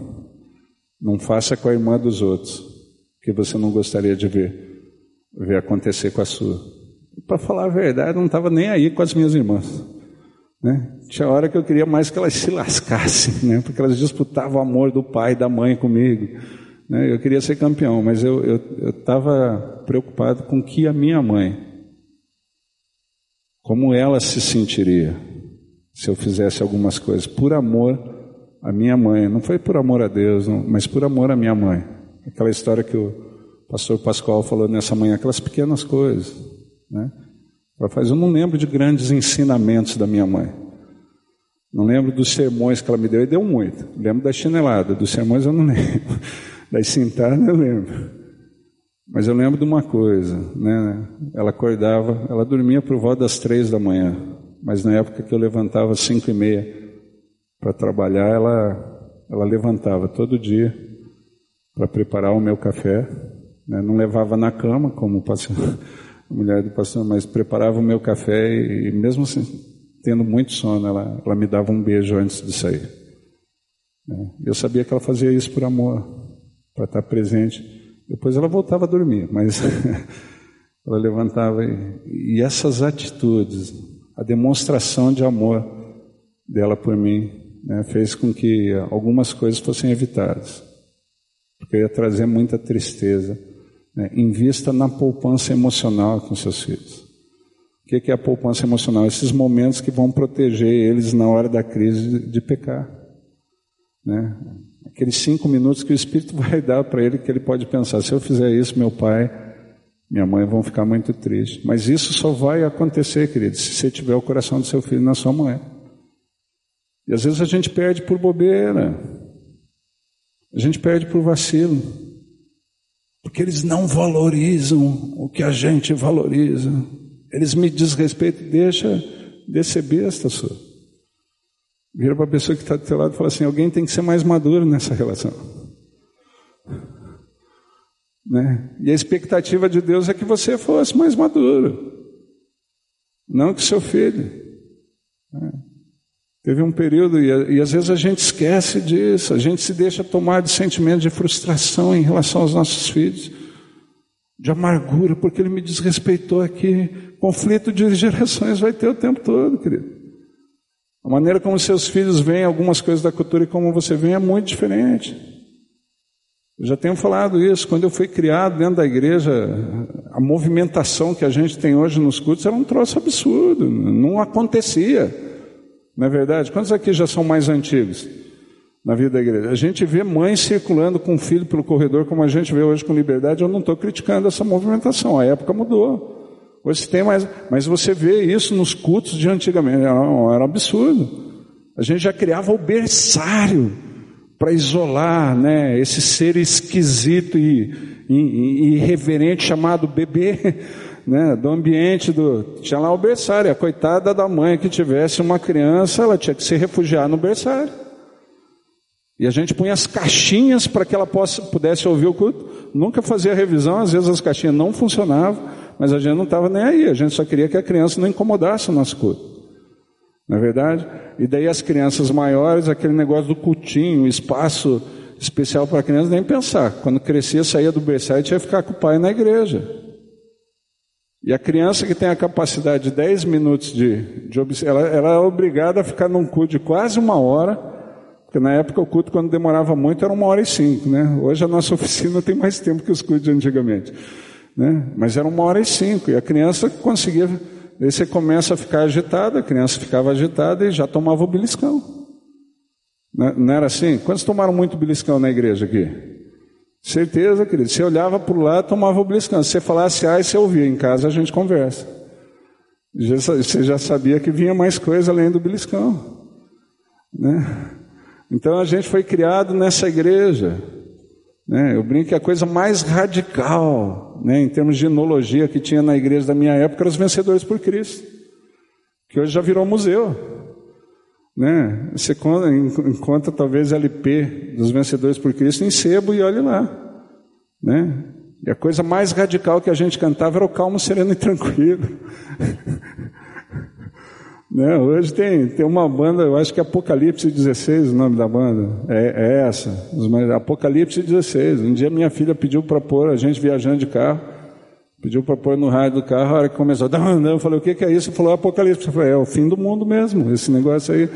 Não faça com a irmã dos outros que você não gostaria de ver, ver acontecer com a sua. Para falar a verdade, eu não estava nem aí com as minhas irmãs. Né? Tinha hora que eu queria mais que elas se lascassem, né? porque elas disputavam o amor do pai e da mãe comigo. Né? Eu queria ser campeão, mas eu estava preocupado com que a minha mãe, como ela se sentiria se eu fizesse algumas coisas por amor à minha mãe. Não foi por amor a Deus, não, mas por amor à minha mãe. Aquela história que o pastor Pascoal falou nessa manhã, aquelas pequenas coisas. Né? Ela faz, eu não lembro de grandes ensinamentos da minha mãe. Não lembro dos sermões que ela me deu, e deu muito. Lembro da chinelada, dos sermões eu não lembro. Das cintadas eu lembro. Mas eu lembro de uma coisa, né? Ela acordava, ela dormia por volta das três da manhã. Mas na época que eu levantava às cinco e meia para trabalhar, ela, ela levantava todo dia para preparar o meu café. Né? Não levava na cama, como o pastor, a mulher do pastor, mas preparava o meu café e, e mesmo assim, tendo muito sono, ela, ela me dava um beijo antes de sair. Né? Eu sabia que ela fazia isso por amor, para estar presente. Depois ela voltava a dormir, mas ela levantava e, e essas atitudes, a demonstração de amor dela por mim, né, fez com que algumas coisas fossem evitadas porque ia trazer muita tristeza. Né? Invista na poupança emocional com seus filhos. O que é a poupança emocional? Esses momentos que vão proteger eles na hora da crise de, pecar. Né? Aqueles cinco minutos que o Espírito vai dar para ele, que ele pode pensar: se eu fizer isso, meu pai, minha mãe vão ficar muito tristes. Mas isso só vai acontecer, querido, se você tiver o coração do seu filho na sua mãe. E às vezes a gente perde por bobeira. A gente perde por vacilo. Porque eles não valorizam o que a gente valoriza. Eles me desrespeitam, deixa de ser besta sua. Vira para a pessoa que está do teu lado e fala assim: alguém tem que ser mais maduro nessa relação. Né? E a expectativa de Deus é que você fosse mais maduro, não que seu filho. Né? Teve um período, e, e, às vezes a gente esquece disso, a gente se deixa tomar de sentimento de frustração em relação aos nossos filhos. de amargura, porque ele me desrespeitou aqui. Conflito de gerações vai ter o tempo todo, querido. A maneira como seus filhos veem algumas coisas da cultura e como você vê é muito diferente. Eu já tenho falado isso. Quando eu fui criado dentro da igreja, a movimentação que a gente tem hoje nos cultos era um troço absurdo. Não acontecia. Não é verdade? Quantos aqui já são mais antigos? na vida da igreja. A gente vê mães circulando com o filho pelo corredor, como a gente vê hoje com liberdade. Eu não estou criticando essa movimentação, a época mudou. Hoje tem mais, mas você vê isso nos cultos de antigamente, era, era um absurdo. A gente já criava o berçário para isolar né, esse ser esquisito e, e, e irreverente chamado bebê. Né, do ambiente do. Tinha lá o berçário, a coitada da mãe que tivesse uma criança, ela tinha que se refugiar no berçário. E a gente punha as caixinhas para que ela possa, pudesse ouvir o culto. Nunca fazia revisão, às vezes as caixinhas não funcionavam, mas a gente não estava nem aí, a gente só queria que a criança não incomodasse o nosso culto. Não é verdade? E daí as crianças maiores, aquele negócio do cultinho, espaço especial para crianças, nem pensar. Quando crescia, saía do berçário e que ficar com o pai na igreja. E a criança que tem a capacidade de 10 minutos de, de ela, ela é obrigada a ficar num culto de quase uma hora porque na época o culto, quando demorava muito, era uma hora e cinco, né? Hoje a nossa oficina tem mais tempo que os cultos de antigamente, né? Mas era uma hora e cinco, e a criança conseguia. Aí você começa a ficar agitada, a criança ficava agitada e já tomava o beliscão. Não, não era assim? Quantos tomaram muito beliscão na igreja aqui? Certeza, querido. Você olhava para o lado, tomava o beliscão. Se você falasse ai, você ouvia. Em casa a gente conversa. Você já sabia que vinha mais coisa além do beliscão. Né? Então a gente foi criado nessa igreja. Né? Eu brinco que a coisa mais radical, né, em termos de enologia que tinha na igreja da minha época, eram os vencedores por Cristo, que hoje já virou museu. Né? Você encontra talvez LP dos vencedores por Cristo em sebo e olhe lá. Né? E a coisa mais radical que a gente cantava era o calmo, sereno e tranquilo. Né? Hoje tem, tem uma banda, eu acho que é Apocalipse 16 o nome da banda. É, é essa, Apocalipse 16. Um dia minha filha pediu para pôr, a gente viajando de carro, pediu para pôr no rádio do carro, a hora que começou, eu falei, o que, que é isso? Falou Apocalipse. Eu falei, é o fim do mundo mesmo, esse negócio aí.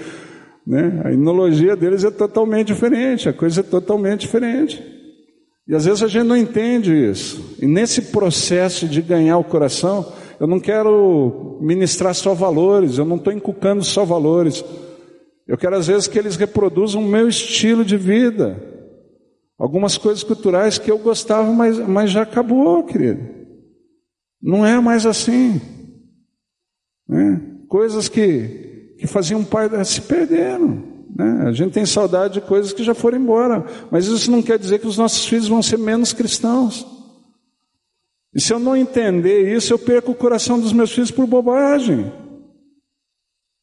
Né? A inologia deles é totalmente diferente, a coisa é totalmente diferente. E às vezes a gente não entende isso. E nesse processo de ganhar o coração, eu não quero ministrar só valores, eu não estou inculcando só valores. Eu quero às vezes que eles reproduzam o meu estilo de vida. Algumas coisas culturais que eu gostava, mas, mas já acabou, querido. Não é mais assim. Né? Coisas que, que faziam parte se perderam. Né? A gente tem saudade de coisas que já foram embora. Mas isso não quer dizer que os nossos filhos vão ser menos cristãos. E se eu não entender isso, eu perco o coração dos meus filhos por bobagem.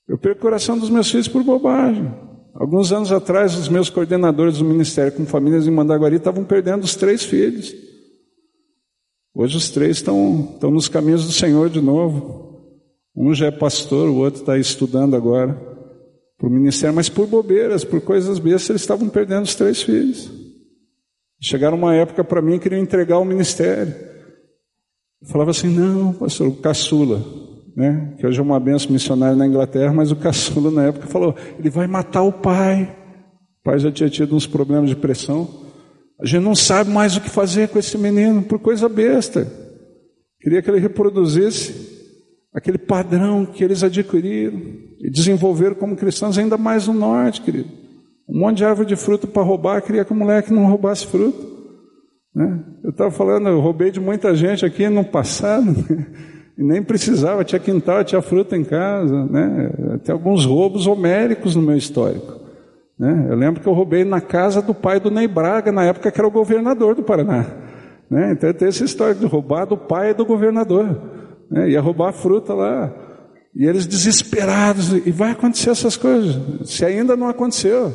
Eu perco o coração dos meus filhos por bobagem. Alguns anos atrás, os meus coordenadores do ministério com famílias em Mandaguari estavam perdendo os três filhos. Hoje os três estão, estão nos caminhos do Senhor de novo. Um já é pastor, o outro está estudando agora para o ministério, mas por bobeiras, por coisas bestas, eles estavam perdendo os três filhos. Chegaram uma época para mim que queriam entregar o ministério. Falava assim, não, pastor, o caçula, né? que hoje é uma benção missionária na Inglaterra, mas o caçula na época falou, ele vai matar o pai. O pai já tinha tido uns problemas de pressão. A gente não sabe mais o que fazer com esse menino, por coisa besta. Queria que ele reproduzisse aquele padrão que eles adquiriram e desenvolveram como cristãos, ainda mais no norte, querido. Um monte de árvore de fruto para roubar, queria que o moleque não roubasse fruto. Né? Eu estava falando, eu roubei de muita gente aqui no passado, né? e nem precisava, tinha quintal, tinha fruta em casa, né? Tem alguns roubos homéricos no meu histórico. Né? Eu lembro que eu roubei na casa do pai do Ney Braga, na época que era o governador do Paraná. Né? Então tem essa história de roubar do pai do governador. Né? Ia roubar a fruta lá. E eles desesperados, e vai acontecer essas coisas, se ainda não aconteceu.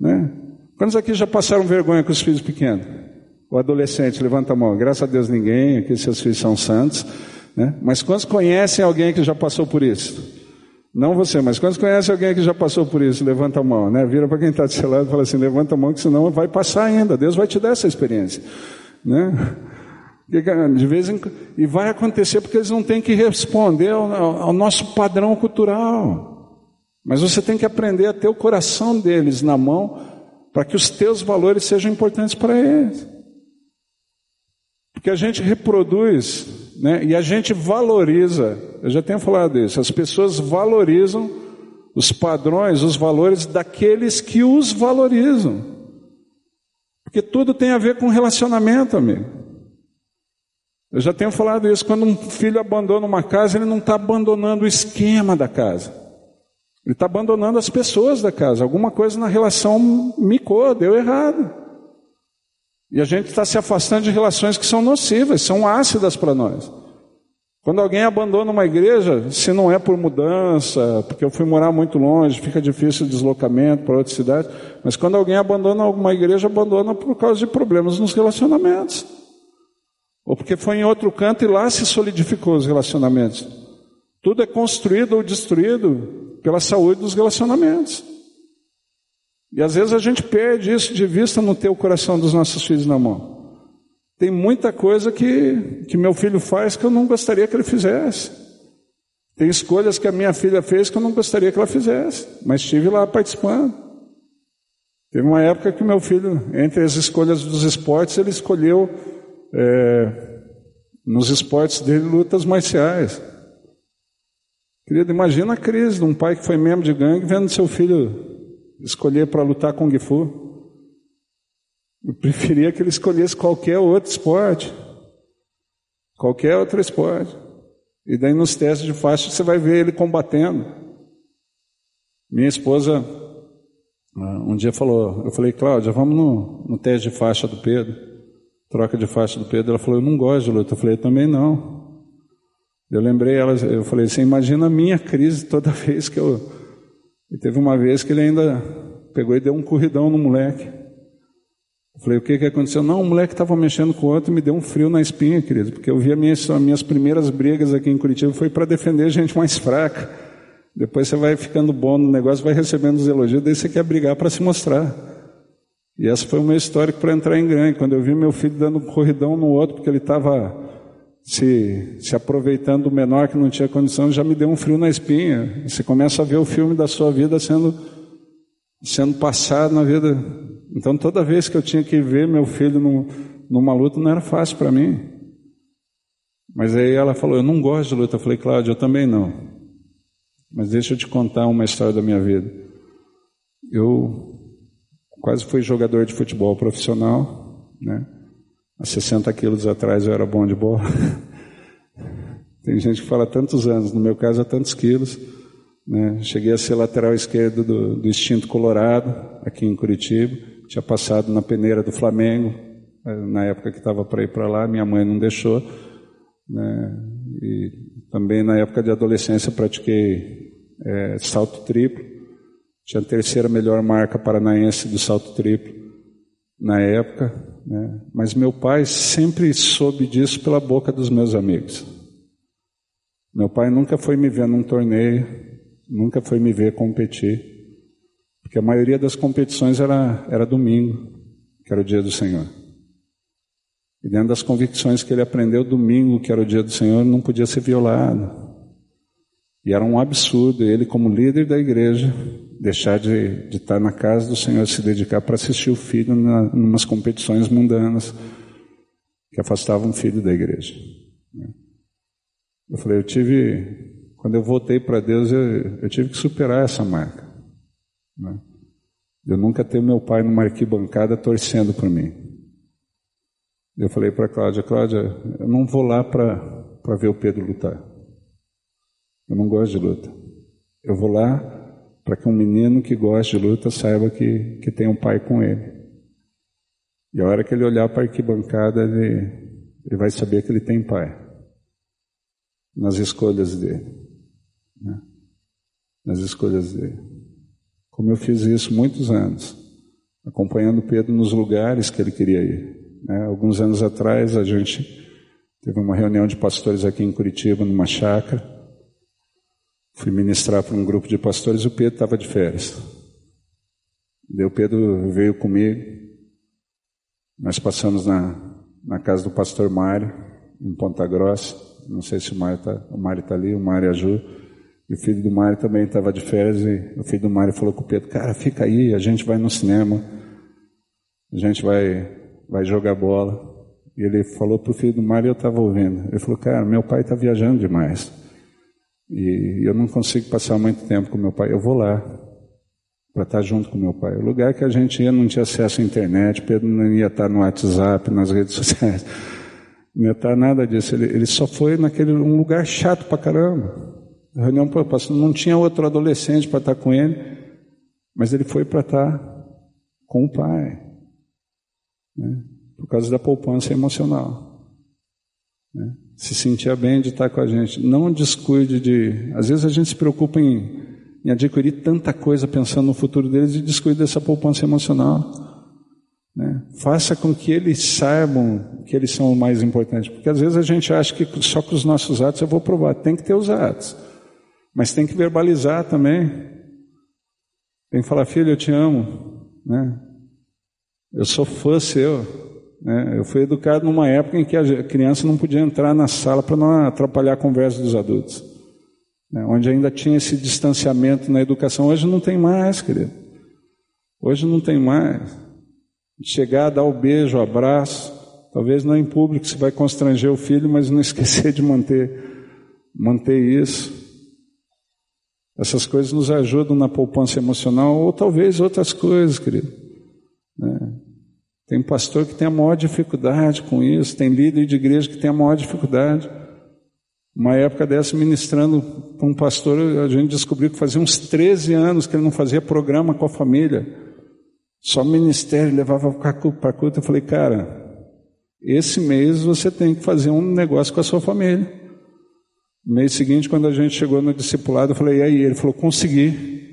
Né? Quantos aqui já passaram vergonha com os filhos pequenos? O adolescente, levanta a mão. Graças a Deus ninguém, aqui seus filhos são santos. Né? Mas quantos conhecem alguém que já passou por isso? Não você, mas quantos conhecem alguém que já passou por isso? Levanta a mão, né? Vira para quem está do seu lado e fala assim: levanta a mão, que senão vai passar ainda. Deus vai te dar essa experiência, né? De vez em, e vai acontecer porque eles não têm que responder ao, ao nosso padrão cultural. Mas você tem que aprender a ter o coração deles na mão para que os teus valores sejam importantes para eles. Porque a gente reproduz né, e a gente valoriza, eu já tenho falado isso, as pessoas valorizam os padrões, os valores daqueles que os valorizam. Porque tudo tem a ver com relacionamento, amigo. Eu já tenho falado isso, quando um filho abandona uma casa, ele não está abandonando o esquema da casa. Ele está abandonando as pessoas da casa. Alguma coisa na relação micou, deu errado. E a gente está se afastando de relações que são nocivas, são ácidas para nós. Quando alguém abandona uma igreja, se não é por mudança, porque eu fui morar muito longe, fica difícil o deslocamento para outra cidade, mas quando alguém abandona uma igreja, abandona por causa de problemas nos relacionamentos. Ou porque foi em outro canto e lá se solidificou os relacionamentos. Tudo é construído ou destruído pela saúde dos relacionamentos. E às vezes a gente perde isso de vista no ter o coração dos nossos filhos na mão. Tem muita coisa que, que meu filho faz que eu não gostaria que ele fizesse. Tem escolhas que a minha filha fez que eu não gostaria que ela fizesse, mas estive lá participando. Teve uma época que meu filho, entre as escolhas dos esportes, ele escolheu é, nos esportes dele lutas marciais. Querido, imagina a crise de um pai que foi membro de gangue vendo seu filho escolher para lutar com Gifu. Eu preferia que ele escolhesse qualquer outro esporte. Qualquer outro esporte. E daí nos testes de faixa você vai ver ele combatendo. Minha esposa ah, um dia falou, eu falei, Cláudia, vamos no, no teste de faixa do Pedro troca de faixa do Pedro, ela falou, eu não gosto de luta. Eu falei, também não. Eu lembrei ela, eu falei, você imagina a minha crise toda vez que eu. E teve uma vez que ele ainda pegou e deu um corridão no moleque. Eu falei, o que que aconteceu? Não, o moleque estava mexendo com o outro e me deu um frio na espinha, querido, porque eu vi as minhas, as minhas primeiras brigas aqui em Curitiba foi para defender gente mais fraca. Depois você vai ficando bom no negócio, vai recebendo os elogios, daí você quer brigar para se mostrar. E essa foi o meu histórico para entrar em grande. Quando eu vi meu filho dando um corridão no outro, porque ele estava se, se aproveitando do menor que não tinha condição, já me deu um frio na espinha. Você começa a ver o filme da sua vida sendo, sendo passado na vida. Então, toda vez que eu tinha que ver meu filho num, numa luta, não era fácil para mim. Mas aí ela falou: Eu não gosto de luta. Eu falei: Cláudio, eu também não. Mas deixa eu te contar uma história da minha vida. Eu quase fui jogador de futebol profissional, né? Há 60 quilos atrás eu era bom de bola. Tem gente que fala tantos anos, no meu caso há tantos quilos. Né? Cheguei a ser lateral esquerdo do, do Extinto Colorado, aqui em Curitiba. Tinha passado na peneira do Flamengo, eh, na época que estava para ir para lá, minha mãe não deixou. Né? E também na época de adolescência pratiquei é, salto triplo. Tinha a terceira melhor marca paranaense do salto triplo na época, né? mas meu pai sempre soube disso pela boca dos meus amigos. Meu pai nunca foi me ver num torneio, nunca foi me ver competir, porque a maioria das competições era, era domingo, que era o dia do Senhor. E dentro das convicções que ele aprendeu, domingo, que era o dia do Senhor, não podia ser violado. E era um absurdo ele, como líder da igreja, deixar de, de estar na casa do Senhor, se dedicar para assistir o filho em umas competições mundanas que afastavam o filho da igreja. Eu falei, eu tive, quando eu voltei para Deus, eu, eu, tive que superar essa marca. Né? Eu nunca ter meu pai numa arquibancada torcendo por mim. Eu falei para Cláudia, Cláudia, eu não vou lá para ver o Pedro lutar. Eu não gosto de luta. Eu vou lá para que um menino que gosta de luta saiba que, que tem um pai com ele. E a hora que ele olhar para a arquibancada, ele, ele vai saber que ele tem pai nas escolhas dele. Né? Nas escolhas dele. Como eu fiz isso muitos anos, acompanhando Pedro nos lugares que ele queria ir. Né? Alguns anos atrás, a gente teve uma reunião de pastores aqui em Curitiba, numa chácara. Fui ministrar para um grupo de pastores o Pedro estava de férias. O Pedro veio comigo. Nós passamos na, na casa do pastor Mário, em Ponta Grossa. Não sei se o Mário está o Mário tá ali, o Mário a Ju. E o filho do Mário também estava de férias e o filho do Mário falou com o Pedro, cara, fica aí, a gente vai no cinema, a gente vai, vai jogar bola. E ele falou para o filho do Mário eu estava ouvindo. Ele falou, cara, meu pai está viajando demais. E eu não consigo passar muito tempo com meu pai. Eu vou lá para estar junto com meu pai. O lugar que a gente ia não tinha acesso à internet, Pedro não ia estar no WhatsApp, nas redes sociais. Não ia estar nada disso. Ele, ele só foi naquele um lugar chato para caramba. A reunião pastor não tinha outro adolescente para estar com ele, mas ele foi para estar com o pai, né? por causa da poupança emocional. Né? Se sentia bem de estar com a gente. Não descuide de. Às vezes a gente se preocupa em, em adquirir tanta coisa pensando no futuro deles e descuide dessa poupança emocional. Né? Faça com que eles saibam que eles são o mais importante, porque às vezes a gente acha que só com os nossos atos eu vou provar. Tem que ter os atos. Mas tem que verbalizar também. Tem que falar, filho, eu te amo. Né? Eu sou fã seu. Né? Eu fui educado numa época em que a criança não podia entrar na sala para não atrapalhar a conversa dos adultos. Né? Onde ainda tinha esse distanciamento na educação. Hoje não tem mais, querido. Hoje não tem mais. Chegar, dar o beijo, o abraço. Talvez não em público, se vai constranger o filho, mas não esquecer de manter, manter isso. Essas coisas nos ajudam na poupança emocional, ou talvez outras coisas, querido. Tem pastor que tem a maior dificuldade com isso, tem líder de igreja que tem a maior dificuldade. Uma época dessa, ministrando com um pastor, a gente descobriu que fazia uns 13 anos que ele não fazia programa com a família. Só ministério, levava para culto. Eu falei, cara, esse mês você tem que fazer um negócio com a sua família. No mês seguinte, quando a gente chegou no discipulado, eu falei, e aí? Ele falou, consegui.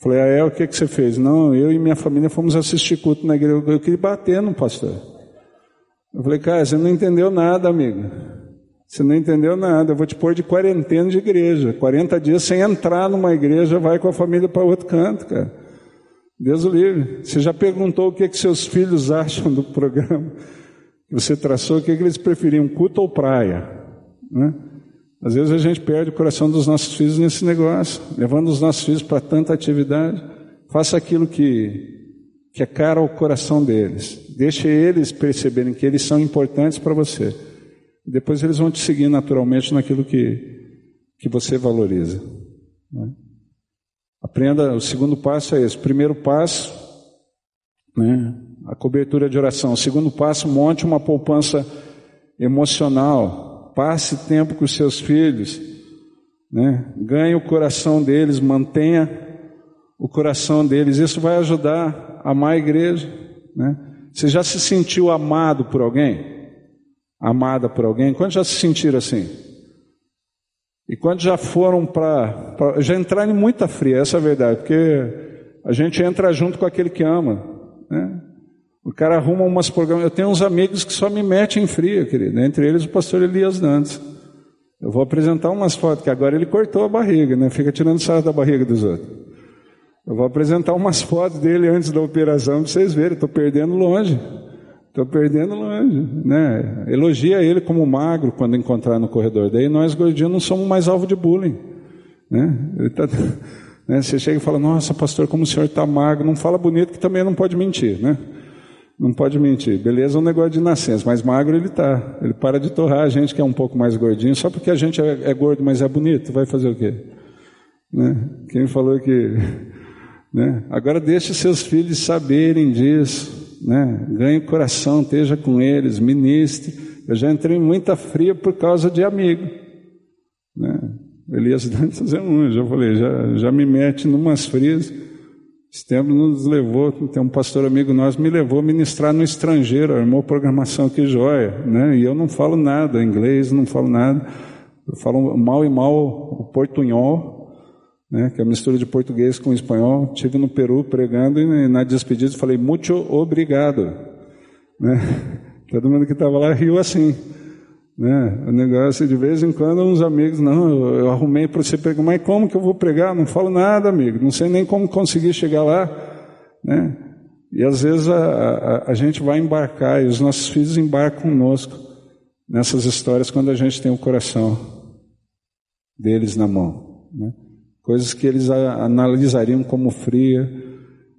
Falei, ah, é, o que, que você fez? Não, eu e minha família fomos assistir culto na igreja. Eu queria bater no pastor. Eu falei, cara, você não entendeu nada, amigo. Você não entendeu nada. Eu vou te pôr de quarentena de igreja. 40 dias sem entrar numa igreja, vai com a família para outro canto, cara. Deus o livre. Você já perguntou o que, que seus filhos acham do programa você traçou? O que, que eles preferiam, culto ou praia? Né? Às vezes a gente perde o coração dos nossos filhos nesse negócio, levando os nossos filhos para tanta atividade. Faça aquilo que, que é caro ao coração deles. Deixe eles perceberem que eles são importantes para você. Depois eles vão te seguir naturalmente naquilo que, que você valoriza. Né? Aprenda, o segundo passo é esse. O primeiro passo, né, a cobertura de oração. O segundo passo, monte uma poupança emocional passe tempo com seus filhos, né? ganhe o coração deles, mantenha o coração deles. Isso vai ajudar a amar a igreja. Né? Você já se sentiu amado por alguém? Amada por alguém? Quantos já se sentiram assim? E quantos já foram para. Já entraram em muita fria, essa é a verdade, porque a gente entra junto com aquele que ama. Né? O cara arruma umas programas. Eu tenho uns amigos que só me metem em fria, querido. Entre eles o pastor Elias Dantes. Eu vou apresentar umas fotos, que agora ele cortou a barriga, né? Fica tirando sarro da barriga dos outros. Eu vou apresentar umas fotos dele antes da operação para vocês verem. Estou perdendo longe. Estou perdendo longe. Né? Elogia ele como magro quando encontrar no corredor. Daí nós gordinhos não somos mais alvo de bullying. Né? Ele tá, né? Você chega e fala, nossa pastor, como o senhor está magro. Não fala bonito que também não pode mentir. Né? Não pode mentir. Beleza é um negócio de nascença, mas magro ele tá. Ele para de torrar a gente que é um pouco mais gordinho, só porque a gente é, é gordo, mas é bonito, vai fazer o quê? Né? Quem falou que. Né? Agora deixe seus filhos saberem disso. Né? Ganhe o coração, esteja com eles, ministre. Eu já entrei em muita fria por causa de amigo. Né? Elias Dantas é um, já falei, já, já me mete numas frias. Esse tempo nos levou, tem um pastor amigo nosso, me levou a ministrar no estrangeiro, armou programação que joia, né? E eu não falo nada inglês, não falo nada. Eu falo mal e mal o portunhol, né? Que é a mistura de português com espanhol. Tive no Peru pregando e na despedida falei muito obrigado, né? Todo mundo que estava lá riu assim. Né? O negócio, de vez em quando, uns amigos, não, eu, arrumei para você pregar, mas como que eu vou pregar? Não falo nada, amigo, não sei nem como conseguir chegar lá. Né? E às vezes a, a, a, gente vai embarcar, e os nossos filhos embarcam conosco nessas histórias quando a gente tem o coração deles na mão. Né? Coisas que eles analisariam como fria,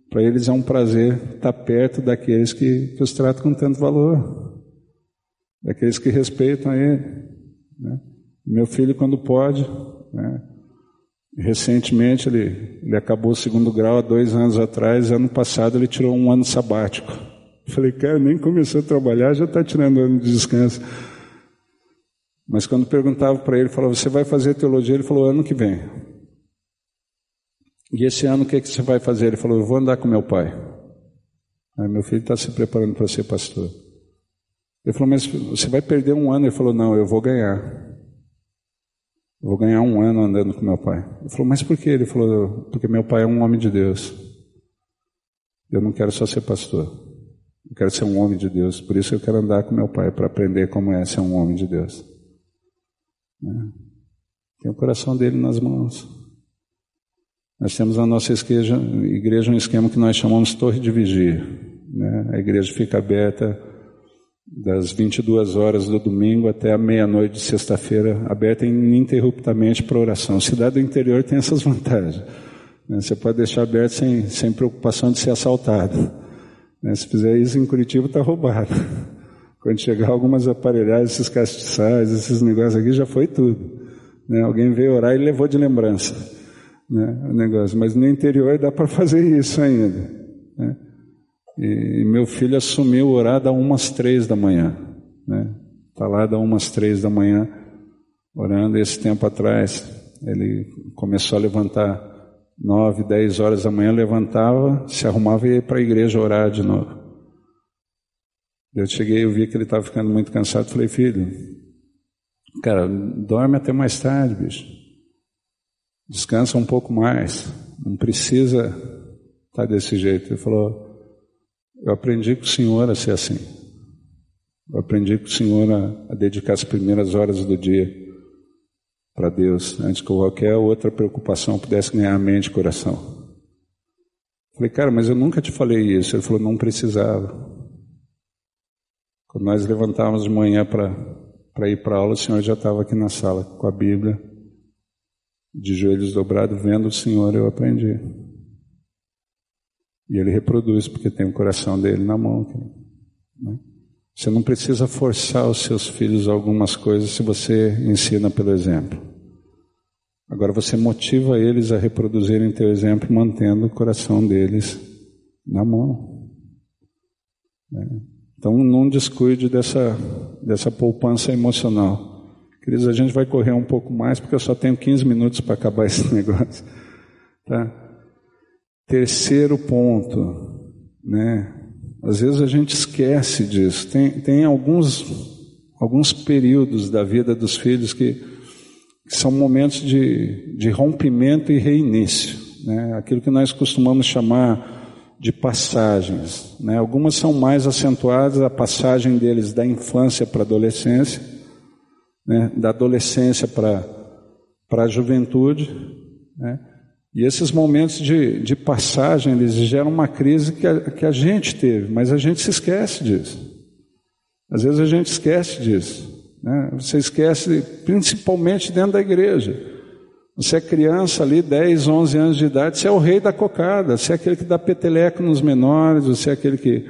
para eles é um prazer estar perto daqueles que, que os tratam com tanto valor, daqueles que respeitam ele. Né? Meu filho, quando pode, né? Recentemente ele, ele acabou o segundo grau há dois anos atrás, ano passado ele tirou um ano sabático. Falei, cara, nem começou a trabalhar, já está tirando ano de descanso. Mas quando perguntava para ele, falava, você vai fazer teologia? Ele falou, ano que vem. E esse ano o que, é que você vai fazer? Ele falou, eu vou andar com meu pai. Aí meu filho está se preparando para ser pastor. Ele falou, mas você vai perder um ano? Ele falou, não, eu vou ganhar. Vou ganhar um ano andando com meu pai. Ele falou, mas por que? Ele falou, porque meu pai é um homem de Deus. Eu não quero só ser pastor. Eu quero ser um homem de Deus. Por isso eu quero andar com meu pai, para aprender como é ser um homem de Deus. Né? Tem o coração dele nas mãos. Nós temos na nossa igreja, igreja um esquema que nós chamamos torre de vigia. Né? A igreja fica aberta das 22 horas do domingo até a meia-noite de sexta-feira, aberta ininterruptamente para oração. Cidade do interior tem essas vantagens. Né? Você pode deixar aberto sem, sem preocupação de ser assaltado. Né? Se fizer isso em Curitiba, está roubado. Quando chegar algumas aparelhagens, esses castiçais, esses negócios aqui, já foi tudo. Né? Alguém veio orar e levou de lembrança né? o negócio. Mas no interior dá para fazer isso ainda. Né? E, meu filho assumiu orar da umas três da manhã, né? Está lá da umas três da manhã orando. Esse tempo atrás ele começou a levantar nove, dez horas da manhã, levantava, se arrumava e ia para a igreja orar de novo. Eu cheguei, eu vi que ele estava ficando muito cansado, falei, filho, cara, dorme até mais tarde, bicho. Descansa um pouco mais, não precisa estar tá desse jeito. Ele falou, eu aprendi com o Senhor a ser assim. Eu aprendi com o Senhor a, a dedicar as primeiras horas do dia para Deus, antes que qualquer outra preocupação pudesse ganhar mente e coração. Falei, cara, mas eu nunca te falei isso. Ele falou, não precisava. Quando nós levantávamos de manhã para ir para aula, o Senhor já estava aqui na sala com a Bíblia, de joelhos dobrados, vendo o Senhor, eu aprendi. E ele reproduz porque tem o coração dele na mão. Né? Você não precisa forçar os seus filhos a algumas coisas se você ensina pelo exemplo. Agora você motiva eles a reproduzirem teu exemplo mantendo o coração deles na mão. Né? Então não descuide dessa, dessa poupança emocional. Queridos, a gente vai correr um pouco mais porque eu só tenho 15 minutos para acabar esse negócio. Tá? Terceiro ponto, né? Às vezes a gente esquece disso. Tem, tem alguns, alguns períodos da vida dos filhos que, que são momentos de, de rompimento e reinício. Né? Aquilo que nós costumamos chamar de passagens. Né? Algumas são mais acentuadas, a passagem deles da infância para a adolescência, né? da adolescência para, a juventude. Né? E esses momentos de, de passagem, eles geram uma crise que a, que a gente teve, mas a gente se esquece disso. Às vezes a gente esquece disso. Né? Você esquece, principalmente dentro da igreja. Você é criança ali, 10, 11 anos de idade, você é o rei da cocada, você é aquele que dá peteleco nos menores, você é aquele que,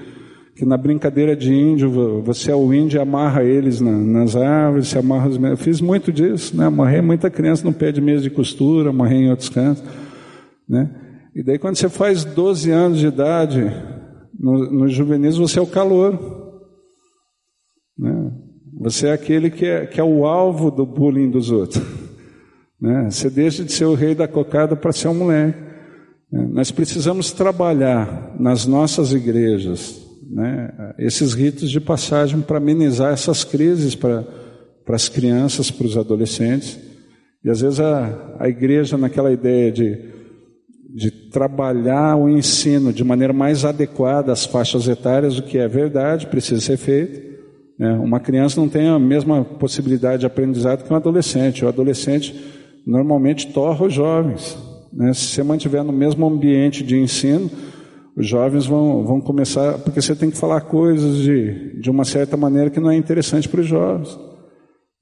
que na brincadeira de índio, você é o índio e amarra eles na, nas árvores, amarra os menores. Eu fiz muito disso, né? Amarrei muita criança no pé de mesa de costura, amarrei em outros cantos. Né? E daí quando você faz 12 anos de idade, no, no juvenis você é o calor. Né? Você é aquele que é, que é o alvo do bullying dos outros. Né? Você deixa de ser o rei da cocada para ser um moleque. Né? Nós precisamos trabalhar nas nossas igrejas né? esses ritos de passagem para amenizar essas crises para, as crianças, para os adolescentes. E às vezes a, a igreja, naquela ideia de de trabalhar o ensino de maneira mais adequada às faixas etárias, o que é verdade, precisa ser feito. Né? Uma criança não tem a mesma possibilidade de aprendizado que um adolescente. O adolescente normalmente torra os jovens. Né? Se você mantiver no mesmo ambiente de ensino, Os jovens vão, vão começar, porque você tem que falar coisas de, de uma certa maneira que não é interessante para os jovens.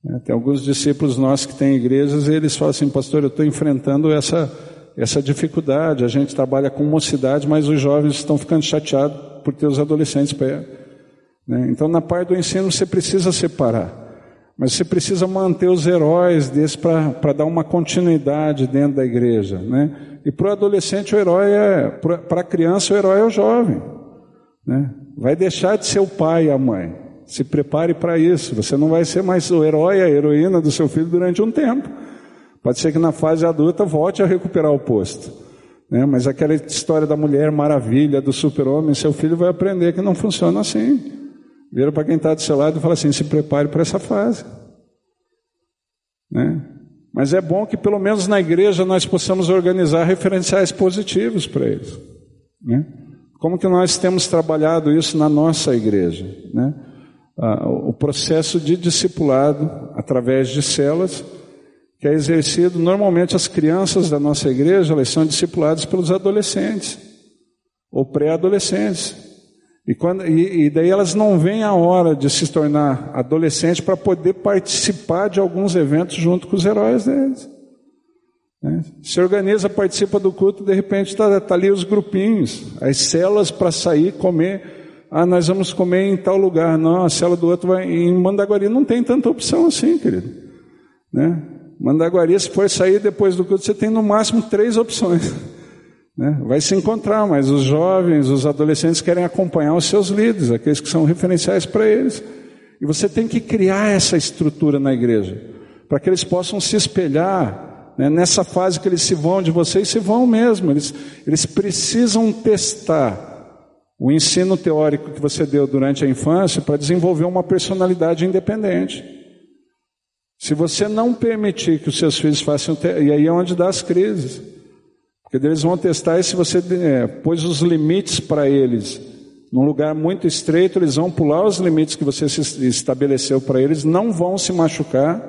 É, tem alguns discípulos nossos que têm igrejas e eles falam assim, pastor, eu estou enfrentando essa, essa dificuldade. A gente trabalha com mocidade, mas os jovens estão ficando chateados por ter os adolescentes perto. Né? Então, na parte do ensino, você precisa separar. Mas você precisa manter os heróis desse para dar uma continuidade dentro da igreja. Né? E para o adolescente, o herói é. Para a criança, o herói é o jovem. Né? Vai deixar de ser o pai e a mãe. Se prepare para isso. Você não vai ser mais o herói, a heroína do seu filho durante um tempo. Pode ser que na fase adulta volte a recuperar o posto. Né? Mas aquela história da mulher maravilha, do super-homem, seu filho vai aprender que não funciona assim. Vira para quem está do seu lado e fala assim: se prepare para essa fase. Né? Mas é bom que pelo menos na igreja nós possamos organizar referenciais positivos para eles. Né? Como que nós temos trabalhado isso na nossa igreja? Né? Ah, o processo de discipulado através de celas, que é exercido normalmente as crianças da nossa igreja, elas são discipuladas pelos adolescentes ou pré-adolescentes. E, quando, e, e, daí elas não veem a hora de se tornar adolescentes para poder participar de alguns eventos junto com os heróis deles. Né? Se organiza, participa do culto, de repente está tá ali os grupinhos, as celas para sair, comer. Ah, nós vamos comer em tal lugar. Não, a cela do outro vai em Mandaguari. Não tem tanta opção assim, querido. Né? Mandaguari, se for sair depois do culto, você tem no máximo três opções. Né? Vai se encontrar, mas os jovens, os adolescentes querem acompanhar os seus líderes, aqueles que são referenciais para eles. E você tem que criar essa estrutura na igreja, para que eles possam se espelhar né, nessa fase que eles se vão de vocês, se vão mesmo. Eles, eles precisam testar o ensino teórico que você deu durante a infância para desenvolver uma personalidade independente. Se você não permitir que os seus filhos façam, e aí é onde dá as crises. Porque eles vão testar e se você é, pôs os limites para eles num lugar muito estreito, eles vão pular os limites que você estabeleceu para eles, não vão se machucar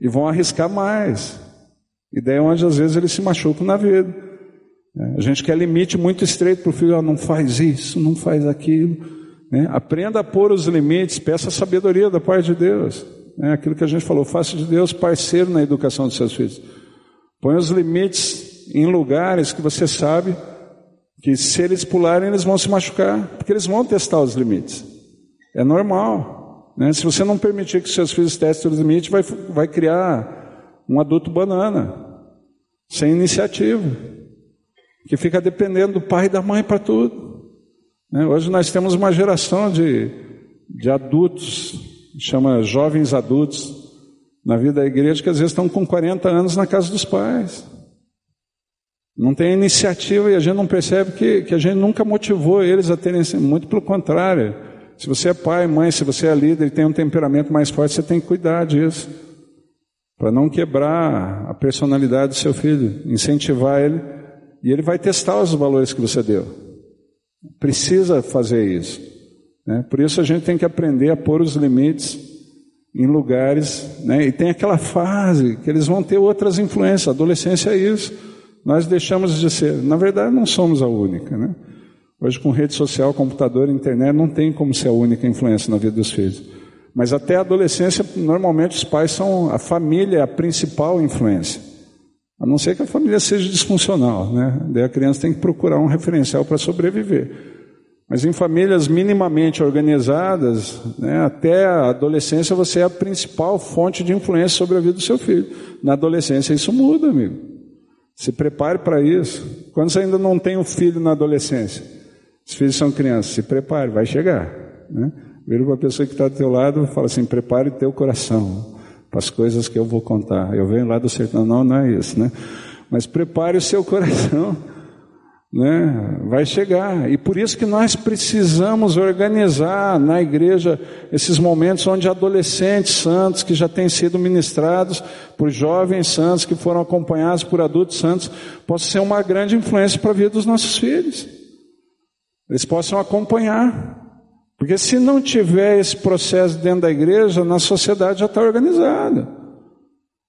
e vão arriscar mais. E daí é onde às vezes eles se machucam na vida. É, a gente quer limite muito estreito para o filho, oh, não faz isso, não faz aquilo. Né? Aprenda a pôr os limites, peça sabedoria da parte de Deus. É aquilo que a gente falou, faça de Deus parceiro na educação dos seus filhos. Põe os limites em lugares que você sabe que se eles pularem, eles vão se machucar, porque eles vão testar os limites. É normal. Né? Se você não permitir que seus filhos testem os limites, vai, vai criar um adulto banana, sem iniciativa, que fica dependendo do pai e da mãe para tudo. Né? Hoje nós temos uma geração de, de adultos, chama jovens adultos, na vida da igreja, que às vezes estão com 40 anos na casa dos pais. Não tem iniciativa e a gente não percebe que, que a gente nunca motivou eles a terem, muito pelo contrário. Se você é pai, mãe, se você é líder e tem um temperamento mais forte, você tem que cuidar disso. Para não quebrar a personalidade do seu filho, incentivar ele, e ele vai testar os valores que você deu. Precisa fazer isso. Né? Por isso a gente tem que aprender a pôr os limites em lugares, né? e tem aquela fase que eles vão ter outras influências. A adolescência é isso. Nós deixamos de ser, na verdade, não somos a única, né? Hoje, com rede social, computador, internet, não tem como ser a única influência na vida dos filhos. Mas até a adolescência, normalmente os pais são a família, a principal influência. A não ser que a família seja disfuncional, né? Daí a criança tem que procurar um referencial para sobreviver. Mas em famílias minimamente organizadas, né, até a adolescência você é a principal fonte de influência sobre a vida do seu filho. Na adolescência isso muda, amigo. Se prepare para isso. Quando você ainda não tem um filho na adolescência, os filhos são crianças, se prepare, vai chegar. Né? Vira para a pessoa que está do teu lado e fala assim: prepare o teu coração para as coisas que eu vou contar. Eu venho lá do sertão, não, não é isso, né? Mas prepare o seu coração né? Vai chegar. E por isso que nós precisamos organizar na igreja esses momentos onde adolescentes santos que já têm sido ministrados por jovens santos que foram acompanhados por adultos santos possam ser uma grande influência para a vida dos nossos filhos. Eles possam acompanhar. Porque se não tiver esse processo dentro da igreja, na sociedade já está organizada.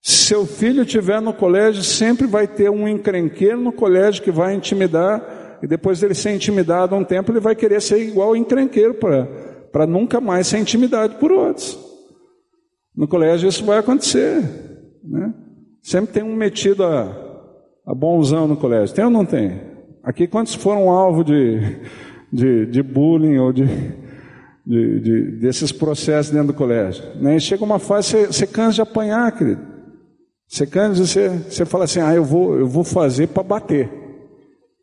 Se seu filho estiver no colégio, sempre vai ter um encrenqueiro no colégio que vai intimidar e depois dele ser intimidado um tempo, ele vai querer ser igual encrenqueiro para nunca mais ser intimidado por outros. No colégio isso vai acontecer. Né? Sempre tem um metido a, a bonzão no colégio. Tem ou não tem? Aqui quantos foram alvo de, de, de bullying ou de, de, de, desses processos dentro do colégio? Né? E chega uma fase, você, você cansa de apanhar, querido. Você cansa, você, você fala assim, ah, eu vou, eu vou fazer para bater.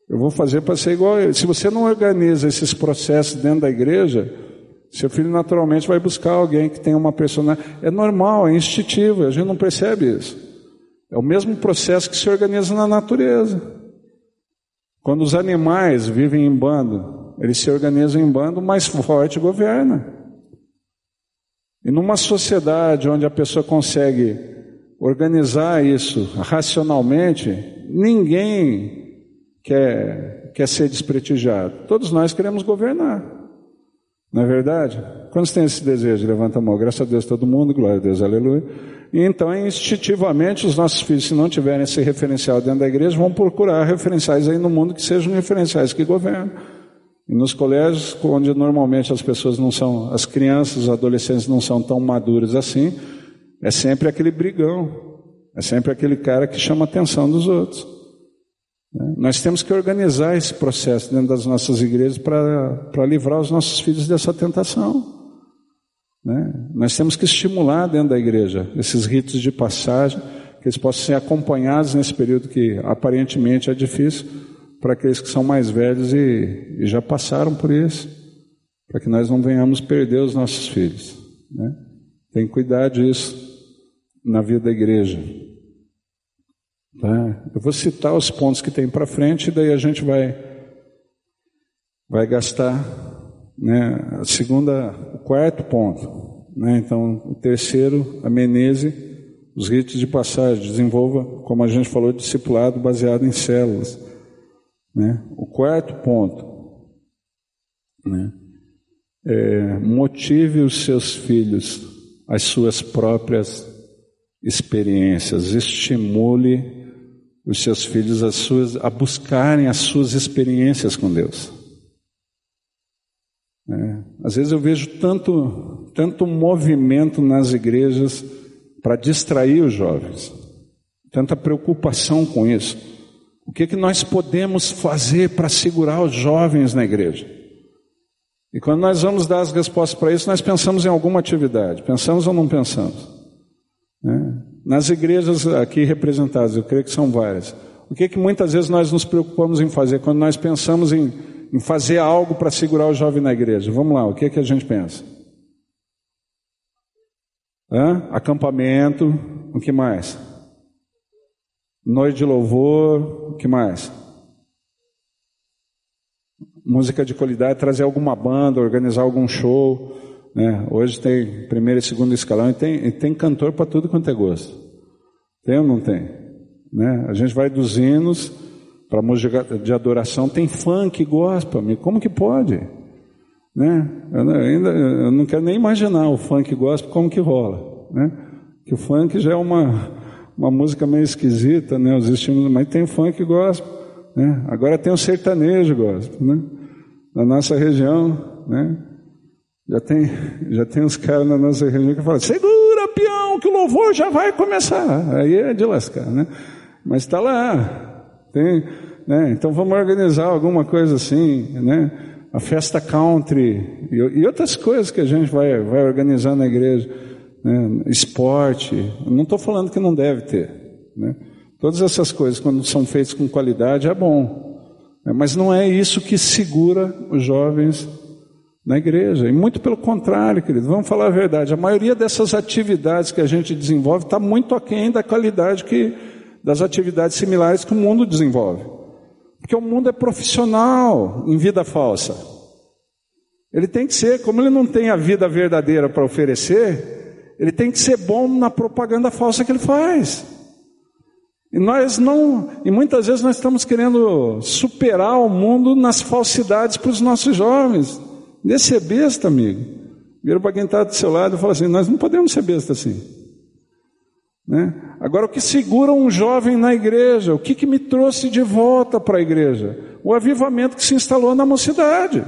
Eu vou fazer para ser igual. Se você não organiza esses processos dentro da igreja, seu filho naturalmente vai buscar alguém que tenha uma personalidade. É normal, é instintivo, a gente não percebe isso. É o mesmo processo que se organiza na natureza. Quando os animais vivem em bando, eles se organizam em bando, o mais forte governa. E numa sociedade onde a pessoa consegue organizar isso racionalmente, ninguém quer, quer ser desprestigiado. Todos nós queremos governar. Não é verdade? Quantos têm esse desejo? Levanta a mão. Graças a Deus, todo mundo. Glória a Deus, aleluia. E então, instintivamente, os nossos filhos, se não tiverem esse referencial dentro da igreja, vão procurar referenciais aí no mundo que sejam referenciais que governam. E nos colégios, onde normalmente as pessoas não são, as crianças, os adolescentes não são tão maduros assim, é sempre aquele brigão. É sempre aquele cara que chama a atenção dos outros. Né? Nós temos que organizar esse processo dentro das nossas igrejas para livrar os nossos filhos dessa tentação. Né? Nós temos que estimular dentro da igreja esses ritos de passagem, que eles possam ser acompanhados nesse período que aparentemente é difícil para aqueles que são mais velhos e, e já passaram por isso, para que nós não venhamos perder os nossos filhos. Né? Tem que cuidar disso na vida da igreja. Tá? Eu vou citar os pontos que tem para frente, e daí a gente vai, vai gastar né, a segunda, o quarto ponto. Né, então, o terceiro, a menese, os ritos de passagem, desenvolva, como a gente falou, discipulado baseado em células. Né. O quarto ponto, né, é, motive os seus filhos às suas próprias experiências, estimule os seus filhos a, suas, a buscarem as suas experiências com Deus. É, às vezes eu vejo tanto, tanto movimento nas igrejas para distrair os jovens, tanta preocupação com isso. O que, é que nós podemos fazer para segurar os jovens na igreja? E quando nós vamos dar as respostas para isso, nós pensamos em alguma atividade. Pensamos ou não pensamos? Né? Nas igrejas aqui representadas, eu creio que são várias. O que, é que muitas vezes nós nos preocupamos em fazer quando nós pensamos em, em fazer algo para segurar o jovem na igreja? Vamos lá, o que, é que a gente pensa? Hã? Acampamento, o que mais? Noite de louvor, o que mais? Música de qualidade, trazer alguma banda, organizar algum show. Né? Hoje tem primeiro e segundo escalão e tem, e tem cantor para tudo quanto é gosto. Tem ou não tem? Né? A gente vai dos hinos para música de adoração, tem funk, gospel, como que pode? Né? Eu, ainda, eu não quero nem imaginar o funk gospel como que rola. Né? Que o funk já é uma, uma música meio esquisita, né? os estímulos, mas tem funk gospel. Né? Agora tem o sertanejo gospel. Né? Na nossa região, né? Já tem, já tem uns caras na nossa região que falam, segura, peão, que o louvor já vai começar. Aí é de lascar, né? Mas está lá. Tem, né? Então vamos organizar alguma coisa assim, né? A festa country e, e outras coisas que a gente vai, vai organizar na igreja. Né? Esporte. não estou falando que não deve ter. Né? Todas essas coisas, quando são feitas com qualidade, é bom. Né? Mas não é isso que segura os jovens na igreja. E muito pelo contrário, querido, vamos falar a verdade. A maioria dessas atividades que a gente desenvolve está muito aquém da qualidade que, das atividades similares que o mundo desenvolve. Porque o mundo é profissional em vida falsa. Ele tem que ser, como ele não tem a vida verdadeira para oferecer, ele tem que ser bom na propaganda falsa que ele faz. E nós não, e muitas vezes nós estamos querendo superar o mundo nas falsidades para os nossos jovens. Desse ser besta, amigo. Vira para quem está do seu lado e fala assim: nós não podemos ser besta assim. Né? Agora, o que segura um jovem na igreja? O que, que me trouxe de volta para a igreja? O avivamento que se instalou na mocidade.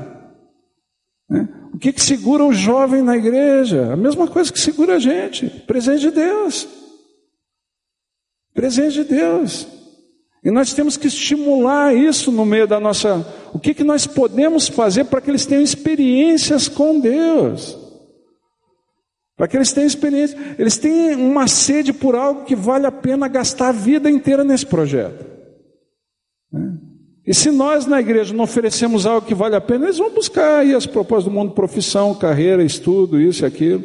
Né? O que, que segura o jovem na igreja? A mesma coisa que segura a gente: presente de Deus. Presente de Deus. E nós temos que estimular isso no meio da nossa. O que, que nós podemos fazer para que eles tenham experiências com Deus? Para que eles tenham experiência. Eles têm uma sede por algo que vale a pena gastar a vida inteira nesse projeto. Né? E se nós na igreja não oferecemos algo que vale a pena, eles vão buscar aí as propostas do mundo, profissão, carreira, estudo, isso e aquilo.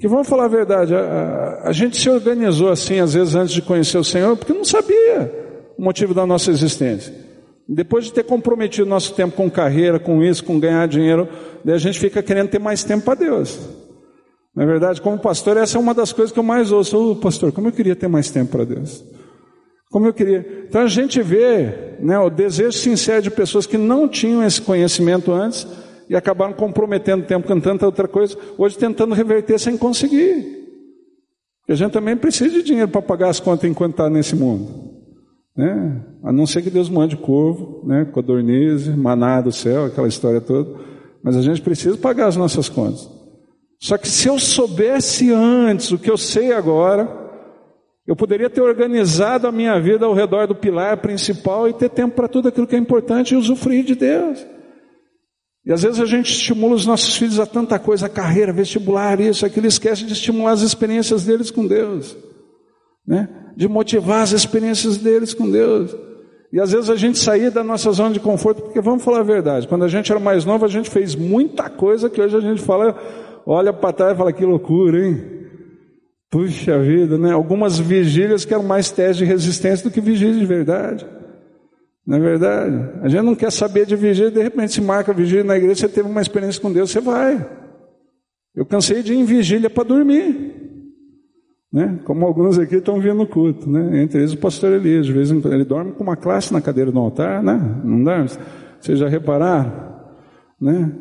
Que vamos falar a verdade, a, a, a gente se organizou assim, às vezes, antes de conhecer o Senhor, porque não sabia o motivo da nossa existência. Depois de ter comprometido nosso tempo com carreira, com isso, com ganhar dinheiro, a gente fica querendo ter mais tempo para Deus. Na é verdade, como pastor, essa é uma das coisas que eu mais ouço. Oh, pastor, como eu queria ter mais tempo para Deus. Como eu queria. Então a gente vê né, o desejo sincero de pessoas que não tinham esse conhecimento antes e acabaram comprometendo tempo com tanta outra coisa, hoje tentando reverter sem conseguir. A gente também precisa de dinheiro para pagar as contas enquanto está nesse mundo. Né? A não ser que Deus mande corvo, né? codornize, maná do céu, aquela história toda. Mas a gente precisa pagar as nossas contas. Só que se eu soubesse antes o que eu sei agora, eu poderia ter organizado a minha vida ao redor do pilar principal e ter tempo para tudo aquilo que é importante e usufruir de Deus. E às vezes a gente estimula os nossos filhos a tanta coisa, a carreira, vestibular, isso, aquilo, esquece de estimular as experiências deles com Deus. Né? De motivar as experiências deles com Deus. E às vezes a gente saía da nossa zona de conforto, porque vamos falar a verdade, quando a gente era mais novo, a gente fez muita coisa que hoje a gente fala, olha para trás e fala que loucura, hein? Puxa vida, né? Algumas vigílias que eram mais testes de resistência do que vigília de verdade. Não é verdade? A gente não quer saber de vigília, de repente se marca vigília na igreja, você teve uma experiência com Deus, você vai. Eu cansei de ir em vigília para dormir. Né? Como alguns aqui estão vindo no culto, né? entre eles o pastor Elias, de vez em quando ele dorme com uma classe na cadeira do altar, né? não dá? Vocês já repararam? Né?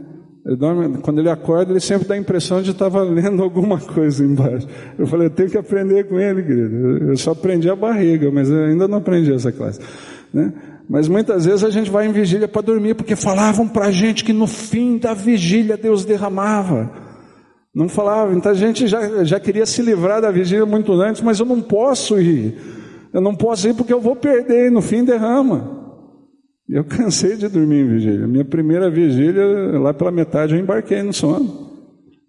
Ele dorme, quando ele acorda, ele sempre dá a impressão de estar lendo alguma coisa embaixo. Eu falei, eu tenho que aprender com ele, querido. Eu só aprendi a barriga, mas ainda não aprendi essa classe. Né? Mas muitas vezes a gente vai em vigília para dormir, porque falavam para a gente que no fim da vigília Deus derramava. Não falava. Então a gente já, já queria se livrar da vigília muito antes, mas eu não posso ir. Eu não posso ir porque eu vou perder e no fim derrama. Eu cansei de dormir em vigília. Minha primeira vigília, lá pela metade, eu embarquei no sono.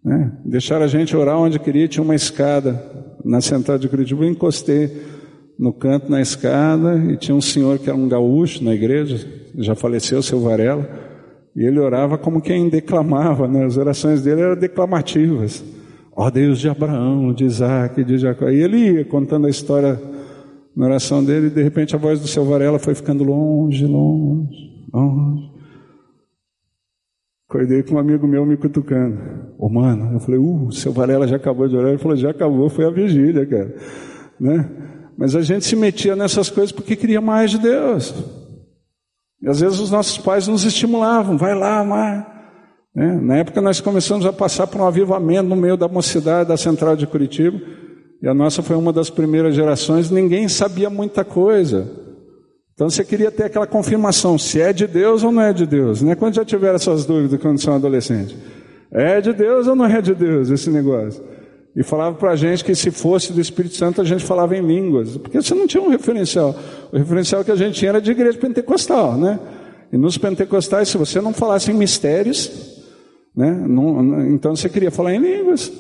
Né? Deixaram a gente orar onde queria, tinha uma escada na central de Curitiba, eu encostei no canto na escada e tinha um senhor que era um gaúcho na igreja, já faleceu, seu Varela. E ele orava como quem declamava, né? as orações dele eram declamativas. Ó oh, Deus de Abraão, de Isaac, de Jacó. E ele ia contando a história na oração dele, e de repente a voz do seu Varela foi ficando longe, longe, longe. Acordei com um amigo meu me cutucando. Ô oh, mano, eu falei, uh, o seu Varela já acabou de orar. Ele falou, já acabou, foi a vigília, cara. Né? Mas a gente se metia nessas coisas porque queria mais de Deus. E às vezes os nossos pais nos estimulavam, vai lá, amar. Né? Na época nós começamos a passar por um avivamento no meio da mocidade da central de Curitiba. E a nossa foi uma das primeiras gerações, ninguém sabia muita coisa. Então você queria ter aquela confirmação, se é de Deus ou não é de Deus. Né? Quando já tiveram essas dúvidas quando são adolescentes? É de Deus ou não é de Deus esse negócio? E falava para a gente que se fosse do Espírito Santo a gente falava em línguas, porque você não tinha um referencial. O referencial que a gente tinha era de igreja pentecostal, né? E nos pentecostais, se você não falasse em mistérios, né? Não, então você queria falar em línguas.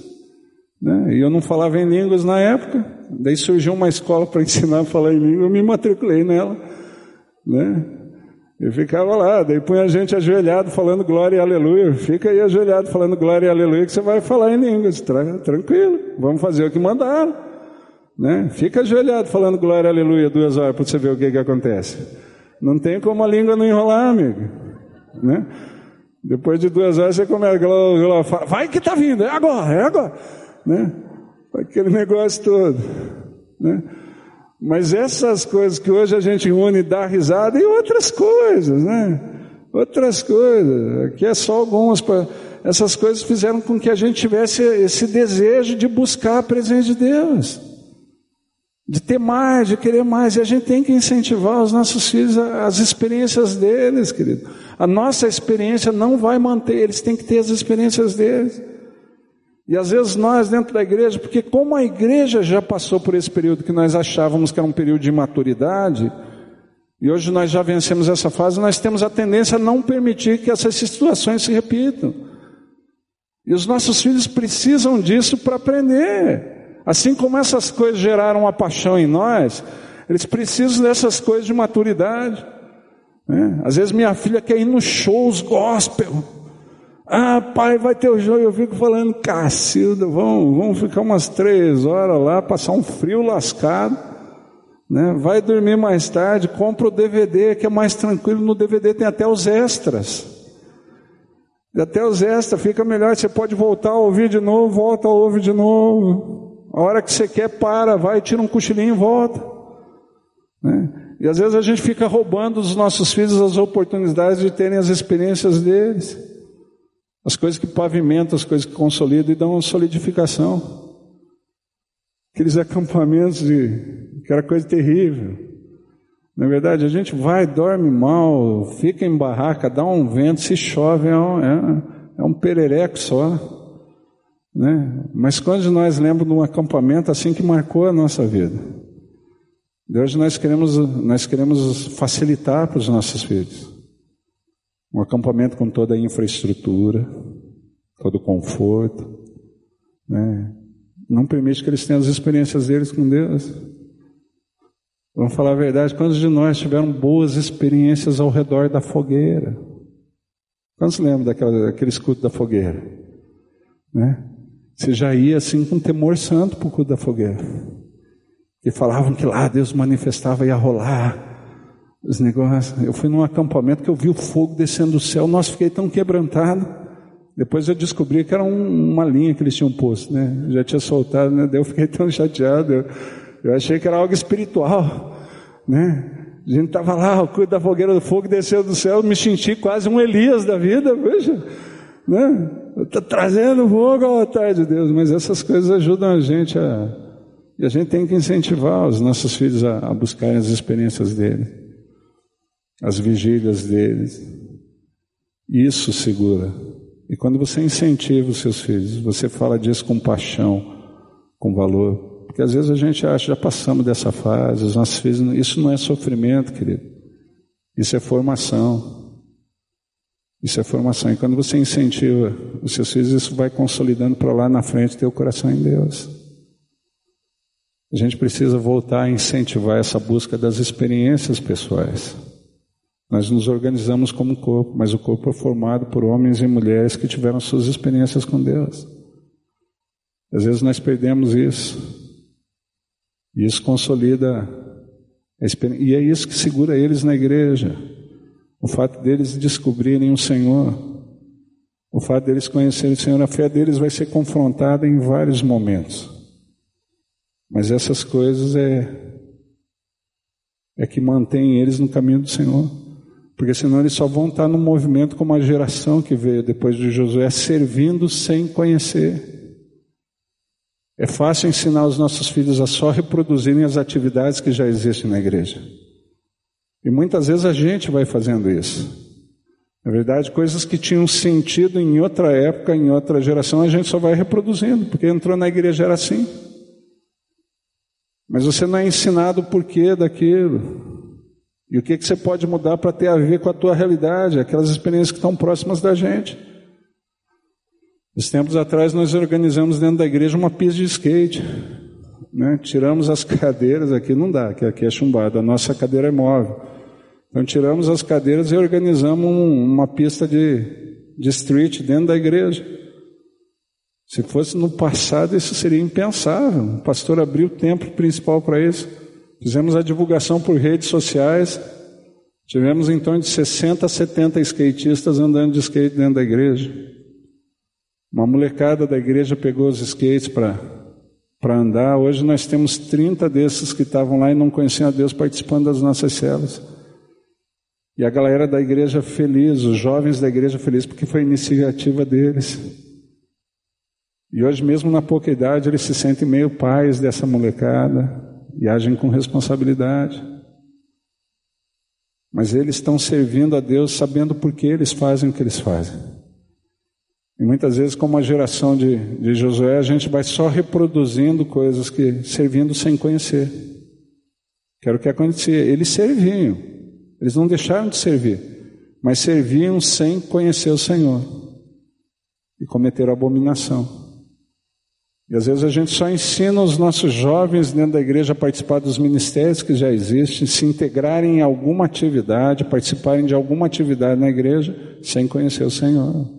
Né? E eu não falava em línguas na época. Daí surgiu uma escola para ensinar a falar em língua, eu me matriculei nela. Né? E ficava lá, daí põe a gente ajoelhado falando glória e aleluia. Fica aí ajoelhado falando glória e aleluia que você vai falar em línguas. Tranquilo, vamos fazer o que mandaram. Né? Fica ajoelhado falando glória e aleluia duas horas para você ver o que, que acontece. Não tem como a língua não enrolar, amigo. Né? Depois de duas horas você começa a falar, vai que está vindo, é agora, é agora. Né? Aquele negócio todo. Né? Mas essas coisas que hoje a gente une dá risada e outras coisas, né? Outras coisas. Aqui é só algumas. Pra... Essas coisas fizeram com que a gente tivesse esse desejo de buscar a presença de Deus. de ter mais, de querer mais. E a gente tem que incentivar os nossos filhos as experiências deles, querido. A nossa experiência não vai manter, eles têm que ter as experiências deles. E às vezes nós dentro da igreja, porque como a igreja já passou por esse período que nós achávamos que era um período de imaturidade, e hoje nós já vencemos essa fase, nós temos a tendência a não permitir que essas situações se repitam. E os nossos filhos precisam disso para aprender. Assim como essas coisas geraram uma paixão em nós, eles precisam dessas coisas de maturidade. Né? Às vezes minha filha quer ir nos shows gospel. Ah, pai, vai ter o show. Eu fico falando, Cacilda, vamos, vamos ficar umas três horas lá, passar um frio lascado. Né? Vai dormir mais tarde, compra o DVD, que é mais tranquilo. No DVD tem até os extras. Até os extras, fica melhor. Você pode voltar a ouvir de novo, volta a ouvir de novo. A hora que você quer, para, vai, tira um cochilinho e volta. Né? E às vezes a gente fica roubando dos nossos filhos as oportunidades de terem as experiências deles. As coisas que pavimentam, as coisas que consolidam e dão uma solidificação. Aqueles acampamentos de que era coisa terrível. Na verdade, a gente vai, dorme mal, fica em barraca, dá um vento, se chove, é um, é, é um perereco só. Né? Mas quando nós lembramos de um acampamento assim que marcou a nossa vida? De hoje nós queremos, nós queremos facilitar para os nossos filhos. Um acampamento com toda a infraestrutura, todo o conforto. Né? Não permite que eles tenham as experiências deles com Deus. Vamos falar a verdade, quantos de nós tiveram boas experiências ao redor da fogueira? Quantos lembram daquela, daquele escudo da fogueira? Né? Você já ia assim com temor santo para o culto da fogueira. E falavam que lá Deus manifestava e ia rolar os negócios. Eu fui num acampamento que eu vi o fogo descendo do céu. Nossa, fiquei tão quebrantado. Depois eu descobri que era um, uma linha que eles tinham posto, né? Já tinha soltado, né? Daí eu fiquei tão chateado. Eu, eu achei que era algo espiritual, né? A gente estava lá, o culto da fogueira do fogo desceu do céu, me senti quase um Elias da vida, veja, né? Está trazendo fogo ao altar de Deus, mas essas coisas ajudam a gente a. E a gente tem que incentivar os nossos filhos a, a buscarem as experiências dele, as vigílias deles. Isso segura. E quando você incentiva os seus filhos, você fala disso com paixão, com valor. Porque às vezes a gente acha, já passamos dessa fase, os nossos filhos, isso não é sofrimento, querido. Isso é formação. Isso é formação. E quando você incentiva os seus filhos, isso vai consolidando para lá na frente teu coração em Deus. A gente precisa voltar a incentivar essa busca das experiências pessoais. Nós nos organizamos como corpo, mas o corpo é formado por homens e mulheres que tiveram suas experiências com Deus. Às vezes nós perdemos isso. E isso consolida a experiência. E é isso que segura eles na igreja. O fato deles descobrirem o Senhor, o fato deles conhecerem o Senhor, a fé deles vai ser confrontada em vários momentos. Mas essas coisas é é que mantém eles no caminho do Senhor. Porque senão eles só vão estar no movimento como a geração que veio depois de Josué, servindo sem conhecer. É fácil ensinar os nossos filhos a só reproduzirem as atividades que já existem na igreja. E muitas vezes a gente vai fazendo isso. Na verdade, coisas que tinham sentido em outra época, em outra geração, a gente só vai reproduzindo, porque entrou na igreja era assim. Mas você não é ensinado o porquê daquilo. E o que, que você pode mudar para ter a ver com a tua realidade, aquelas experiências que estão próximas da gente. Uns tempos atrás nós organizamos dentro da igreja uma pista de skate. Né? Tiramos as cadeiras, aqui não dá, que aqui é chumbado, a nossa cadeira é móvel. Então tiramos as cadeiras e organizamos um, uma pista de, de street dentro da igreja. Se fosse no passado, isso seria impensável. O pastor abriu o templo principal para isso. Fizemos a divulgação por redes sociais. Tivemos em torno de 60 a 70 skatistas andando de skate dentro da igreja. Uma molecada da igreja pegou os skates para andar. Hoje nós temos 30 desses que estavam lá e não conheciam a Deus participando das nossas células. E a galera da igreja feliz, os jovens da igreja feliz, porque foi iniciativa deles. E hoje, mesmo na pouca idade, eles se sentem meio pais dessa molecada. E agem com responsabilidade. Mas eles estão servindo a Deus sabendo por que eles fazem o que eles fazem. E muitas vezes, como a geração de, de Josué, a gente vai só reproduzindo coisas que servindo sem conhecer. Que era o que acontecia. Eles serviam, eles não deixaram de servir, mas serviam sem conhecer o Senhor e cometeram abominação. E às vezes a gente só ensina os nossos jovens dentro da igreja a participar dos ministérios que já existem, se integrarem em alguma atividade, participarem de alguma atividade na igreja, sem conhecer o Senhor,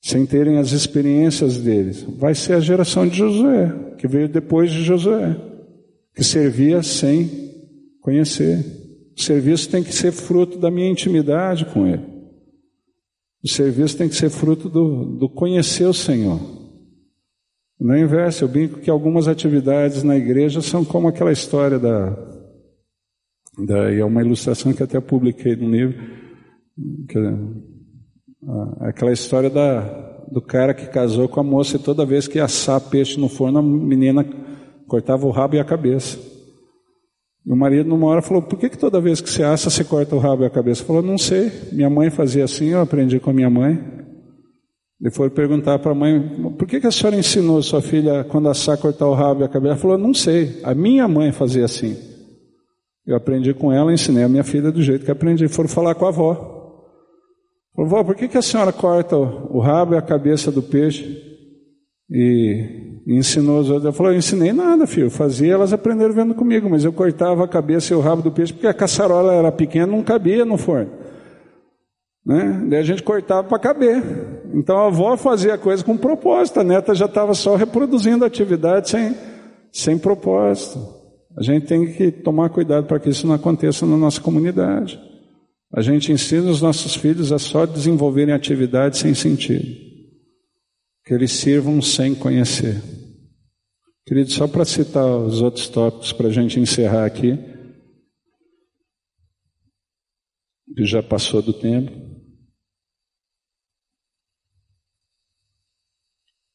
sem terem as experiências deles. Vai ser a geração de Josué, que veio depois de Josué, que servia sem conhecer. O serviço tem que ser fruto da minha intimidade com Ele. O serviço tem que ser fruto do, do conhecer o Senhor. No inverso, eu brinco que algumas atividades na igreja são como aquela história da, da é uma ilustração que até publiquei no livro, que, aquela história da, do cara que casou com a moça e toda vez que ia assar peixe no forno, a menina cortava o rabo e a cabeça. E o marido, numa hora, falou: Por que, que toda vez que você assa, você corta o rabo e a cabeça? Falou: Não sei. Minha mãe fazia assim, eu aprendi com a minha mãe. Ele foi perguntar para a mãe, por que, que a senhora ensinou sua filha quando assar cortar o rabo e a cabeça? Ela falou, não sei, a minha mãe fazia assim. Eu aprendi com ela, ensinei a minha filha do jeito que aprendi. Foram falar com a avó. Vó, por que, que a senhora corta o rabo e a cabeça do peixe? E, e ensinou os outros. Ela falou, eu ensinei nada, filho. Eu fazia, elas aprenderam vendo comigo, mas eu cortava a cabeça e o rabo do peixe porque a caçarola era pequena, não cabia no forno. Né? Daí a gente cortava para caber. Então a avó fazia coisa com propósito, a neta já estava só reproduzindo a atividade sem, sem propósito. A gente tem que tomar cuidado para que isso não aconteça na nossa comunidade. A gente ensina os nossos filhos a só desenvolverem atividades sem sentido, que eles sirvam sem conhecer. Querido, só para citar os outros tópicos para a gente encerrar aqui, que já passou do tempo.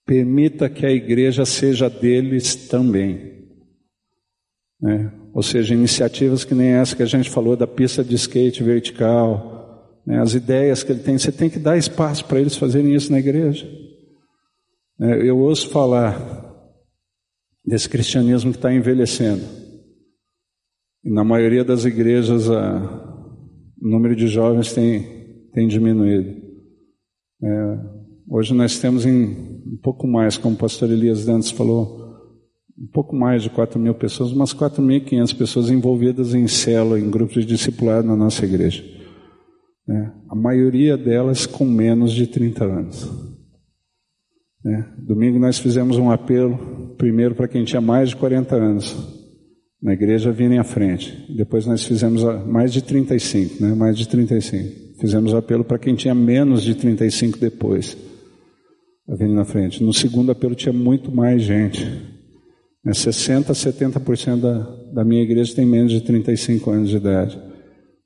Permita que a igreja seja deles também. Né? Ou seja, iniciativas que nem essa que a gente falou da pista de skate vertical, né? as ideias que ele tem, você tem que dar espaço para eles fazerem isso na igreja. É, eu ouço falar desse cristianismo que está envelhecendo. E na maioria das igrejas a, o número de jovens tem, tem diminuído. É, hoje nós temos em um pouco mais, como o pastor Elias Dantes falou, um pouco mais de 4 mil pessoas, umas 4.500 pessoas envolvidas em célula, em grupos de discipulado na nossa igreja. Né? A maioria delas com menos de 30 anos. Né? Domingo nós fizemos um apelo, primeiro para quem tinha mais de 40 anos, na igreja virem à frente. Depois nós fizemos mais de 35, né? mais de 35. Fizemos apelo para quem tinha menos de 35 depois vindo na frente. No segundo apelo tinha muito mais gente. Né? 60%, 70% da, da minha igreja tem menos de 35 anos de idade.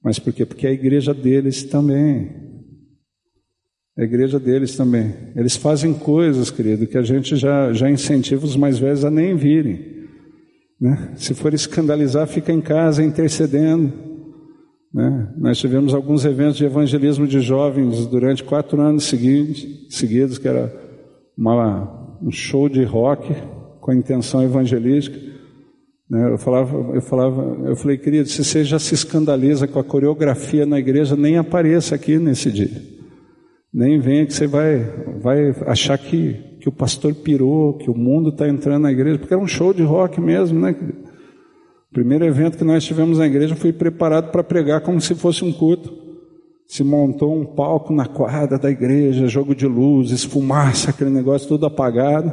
Mas por quê? Porque é a igreja deles também. É a igreja deles também. Eles fazem coisas, querido, que a gente já, já incentiva os mais velhos a nem virem. Né? Se for escandalizar, fica em casa intercedendo. Né? Nós tivemos alguns eventos de evangelismo de jovens durante quatro anos seguidos, seguidos que era uma, um show de rock com intenção evangelística. Né? Eu falava, eu falava, eu falei, querido, se você já se escandaliza com a coreografia na igreja, nem apareça aqui nesse dia. Nem venha que você vai, vai achar que, que o pastor pirou, que o mundo está entrando na igreja, porque era um show de rock mesmo, né? O primeiro evento que nós tivemos na igreja foi preparado para pregar como se fosse um culto se montou um palco na quadra da igreja, jogo de luzes, fumaça, aquele negócio tudo apagado.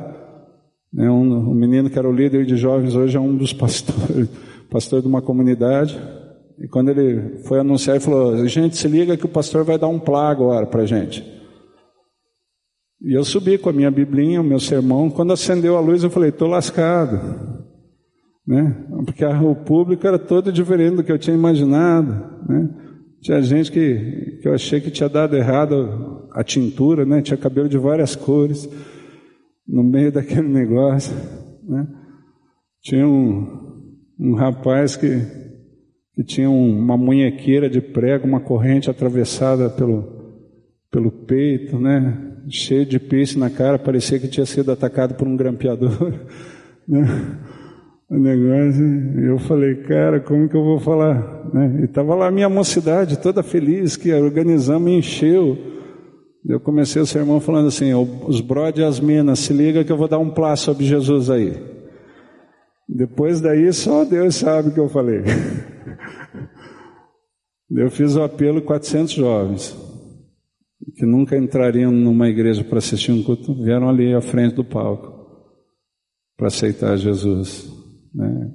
Né, um, um menino que era o líder de jovens hoje é um dos pastores, pastor de uma comunidade. E quando ele foi anunciar, ele falou: Gente, se liga que o pastor vai dar um plá agora para gente. E eu subi com a minha biblinha, o meu sermão. Quando acendeu a luz, eu falei: Estou lascado. Né? Porque o público era todo diferente do que eu tinha imaginado. Né? Tinha gente que, que eu achei que tinha dado errado a tintura, né? Tinha cabelo de várias cores no meio daquele negócio, né? Tinha um, um rapaz que, que tinha uma munhequeira de prego, uma corrente atravessada pelo, pelo peito, né? cheio de peixe na cara, parecia que tinha sido atacado por um grampeador. Né? O negócio, eu falei, cara, como que eu vou falar? Né? E estava lá a minha mocidade, toda feliz, que organizamos e encheu. Eu comecei o sermão falando assim: os brode e as minas, se liga que eu vou dar um plá sobre Jesus aí. Depois daí, só Deus sabe o que eu falei. Eu fiz o apelo 400 jovens que nunca entrariam numa igreja para assistir um culto, vieram ali à frente do palco para aceitar Jesus. Né?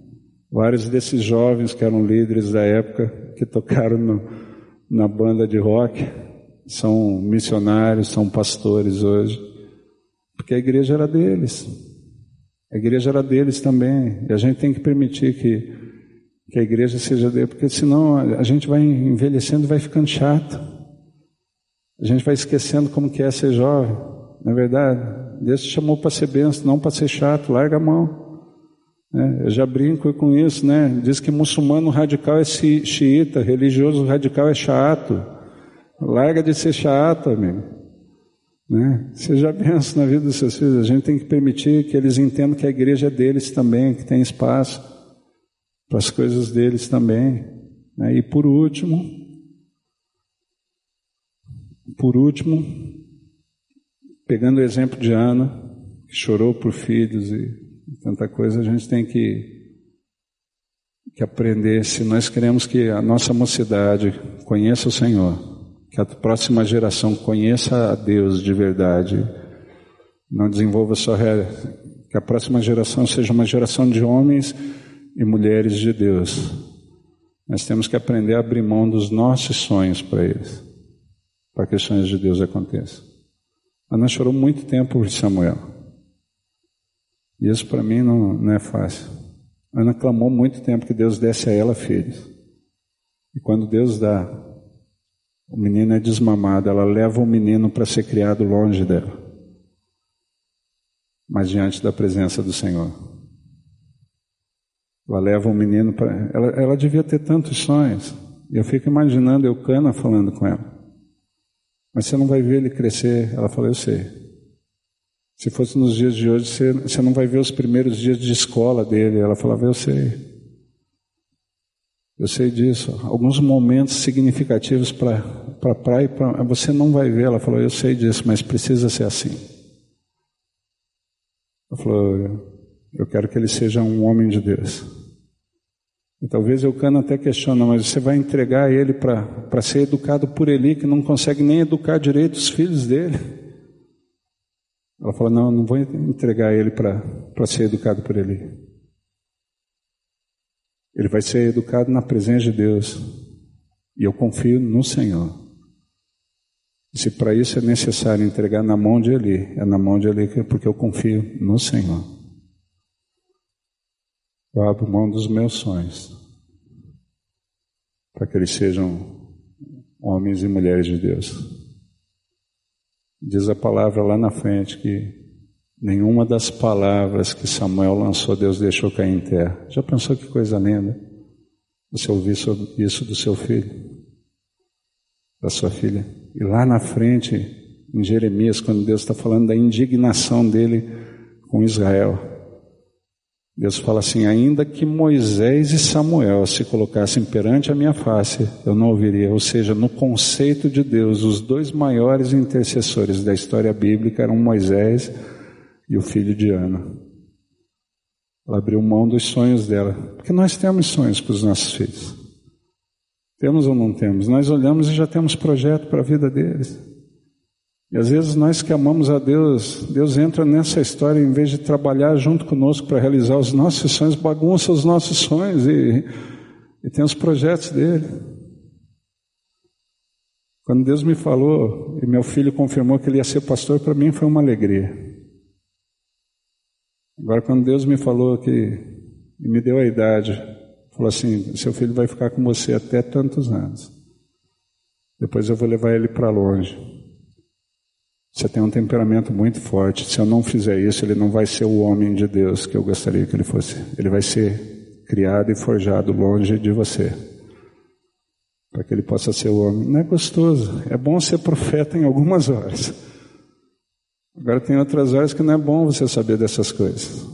Vários desses jovens que eram líderes da época, que tocaram no, na banda de rock, são missionários, são pastores hoje, porque a igreja era deles. A igreja era deles também, e a gente tem que permitir que, que a igreja seja deles, porque senão a gente vai envelhecendo e vai ficando chato. A gente vai esquecendo como que é ser jovem, não é verdade? Deus te chamou para ser benção, não para ser chato, larga a mão. É, eu já brinco com isso, né? Diz que muçulmano radical é xiita, religioso radical é chato. Larga de ser chato, amigo. Né? Seja benção na vida dos seus filhos. A gente tem que permitir que eles entendam que a igreja é deles também, que tem espaço para as coisas deles também. Né? E por último, por último, pegando o exemplo de Ana, que chorou por filhos e tanta coisa, a gente tem que, que aprender. Se nós queremos que a nossa mocidade conheça o Senhor, que a próxima geração conheça a Deus de verdade, não desenvolva só que a próxima geração seja uma geração de homens e mulheres de Deus. Nós temos que aprender a abrir mão dos nossos sonhos para eles, para que os sonhos de Deus aconteçam. Ana chorou muito tempo por Samuel. E isso para mim não, não é fácil. Ana clamou muito tempo que Deus desse a ela filhos. E quando Deus dá, o menino é desmamado, ela leva o menino para ser criado longe dela, mas diante da presença do Senhor. Ela leva o menino para. Ela, ela devia ter tantos sonhos. Eu fico imaginando eu cana falando com ela. Mas você não vai ver ele crescer. Ela falou, eu sei. Se fosse nos dias de hoje, você, você não vai ver os primeiros dias de escola dele. Ela falava, eu sei. Eu sei disso. Alguns momentos significativos para a praia, pra, você não vai ver. Ela falou, eu sei disso, mas precisa ser assim. Ela falou, eu quero que ele seja um homem de Deus. E talvez cano até questiona, mas você vai entregar ele para ser educado por ele, que não consegue nem educar direito os filhos dele. Ela falou, não, não vou entregar ele para ser educado por ele. Ele vai ser educado na presença de Deus. E eu confio no Senhor. E se para isso é necessário entregar na mão de Ele, é na mão de Ele porque eu confio no Senhor. Eu abro mão dos meus sonhos para que eles sejam homens e mulheres de Deus. Diz a palavra lá na frente que Nenhuma das palavras que Samuel lançou, Deus deixou cair em terra. Já pensou que coisa linda? Você ouvir isso do seu filho, da sua filha. E lá na frente, em Jeremias, quando Deus está falando da indignação dele com Israel, Deus fala assim: ainda que Moisés e Samuel se colocassem perante a minha face, eu não ouviria. Ou seja, no conceito de Deus, os dois maiores intercessores da história bíblica eram Moisés e o filho de Ana. Ela abriu mão dos sonhos dela, porque nós temos sonhos para os nossos filhos. Temos ou não temos? Nós olhamos e já temos projeto para a vida deles. E às vezes nós que amamos a Deus, Deus entra nessa história em vez de trabalhar junto conosco para realizar os nossos sonhos, bagunça os nossos sonhos e, e tem os projetos dele. Quando Deus me falou e meu filho confirmou que ele ia ser pastor, para mim foi uma alegria. Agora, quando Deus me falou que, me deu a idade, falou assim: seu filho vai ficar com você até tantos anos. Depois eu vou levar ele para longe. Você tem um temperamento muito forte. Se eu não fizer isso, ele não vai ser o homem de Deus que eu gostaria que ele fosse. Ele vai ser criado e forjado longe de você, para que ele possa ser o homem. Não é gostoso, é bom ser profeta em algumas horas. Agora tem outras horas que não é bom você saber dessas coisas.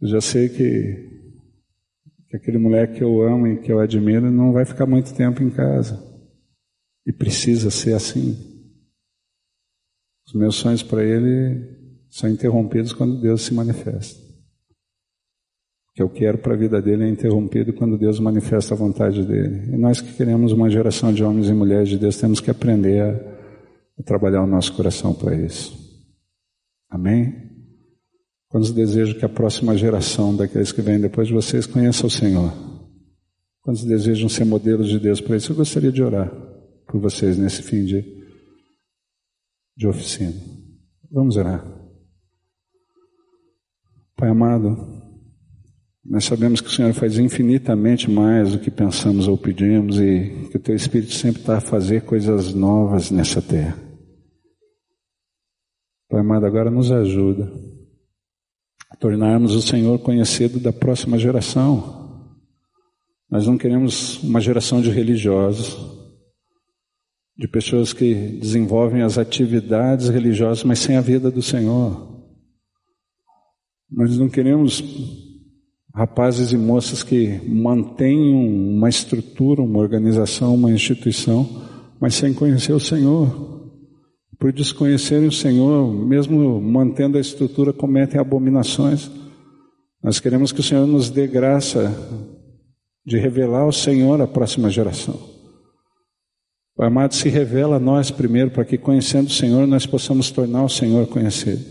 Eu já sei que, que aquele moleque que eu amo e que eu admiro não vai ficar muito tempo em casa. E precisa ser assim. Os meus sonhos para ele são interrompidos quando Deus se manifesta. O que eu quero para a vida dele é interrompido quando Deus manifesta a vontade dele. E nós que queremos uma geração de homens e mulheres de Deus temos que aprender a, a trabalhar o nosso coração para isso. Amém? Quando desejo que a próxima geração daqueles que vêm depois de vocês conheça o Senhor. Quando desejam ser modelos de Deus para isso, eu gostaria de orar por vocês nesse fim de, de oficina. Vamos orar. Pai amado, nós sabemos que o Senhor faz infinitamente mais do que pensamos ou pedimos e que o Teu Espírito sempre está a fazer coisas novas nessa terra. Pai amado, agora nos ajuda a tornarmos o Senhor conhecido da próxima geração. Nós não queremos uma geração de religiosos, de pessoas que desenvolvem as atividades religiosas, mas sem a vida do Senhor. Nós não queremos rapazes e moças que mantenham uma estrutura, uma organização, uma instituição, mas sem conhecer o Senhor. Por desconhecerem o Senhor, mesmo mantendo a estrutura, cometem abominações. Nós queremos que o Senhor nos dê graça de revelar o Senhor à próxima geração. O amado se revela a nós primeiro, para que conhecendo o Senhor nós possamos tornar o Senhor conhecido.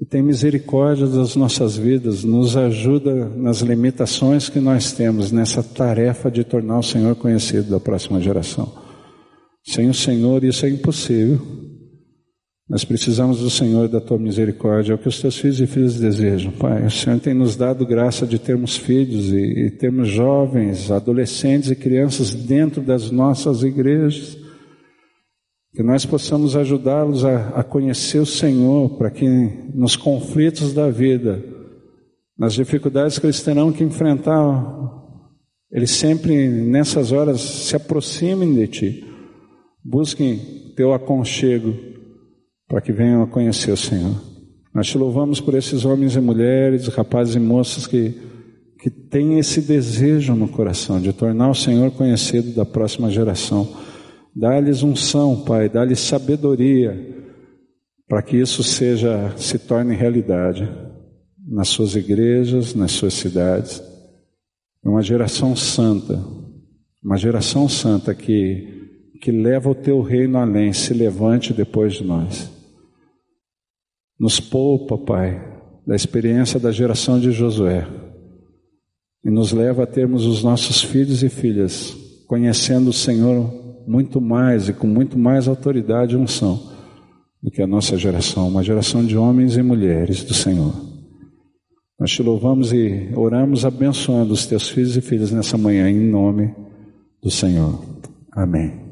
E tem misericórdia das nossas vidas, nos ajuda nas limitações que nós temos nessa tarefa de tornar o Senhor conhecido da próxima geração. Sem o Senhor isso é impossível. Nós precisamos do Senhor da tua misericórdia, é o que os teus filhos e filhas desejam. Pai, o Senhor tem nos dado graça de termos filhos e, e termos jovens, adolescentes e crianças dentro das nossas igrejas. Que nós possamos ajudá-los a, a conhecer o Senhor, para que nos conflitos da vida, nas dificuldades que eles terão que enfrentar, eles sempre nessas horas se aproximem de Ti, busquem Teu aconchego para que venham a conhecer o Senhor. Nós te louvamos por esses homens e mulheres, rapazes e moças que, que têm esse desejo no coração de tornar o Senhor conhecido da próxima geração. Dá-lhes unção, Pai, dá-lhes sabedoria para que isso seja se torne realidade nas suas igrejas, nas suas cidades. Uma geração santa, uma geração santa que que leva o teu reino além, se levante depois de nós. Nos poupa, Pai, da experiência da geração de Josué e nos leva a termos os nossos filhos e filhas conhecendo o Senhor muito mais e com muito mais autoridade e unção do que a nossa geração, uma geração de homens e mulheres do Senhor. Nós te louvamos e oramos abençoando os teus filhos e filhas nessa manhã em nome do Senhor. Amém.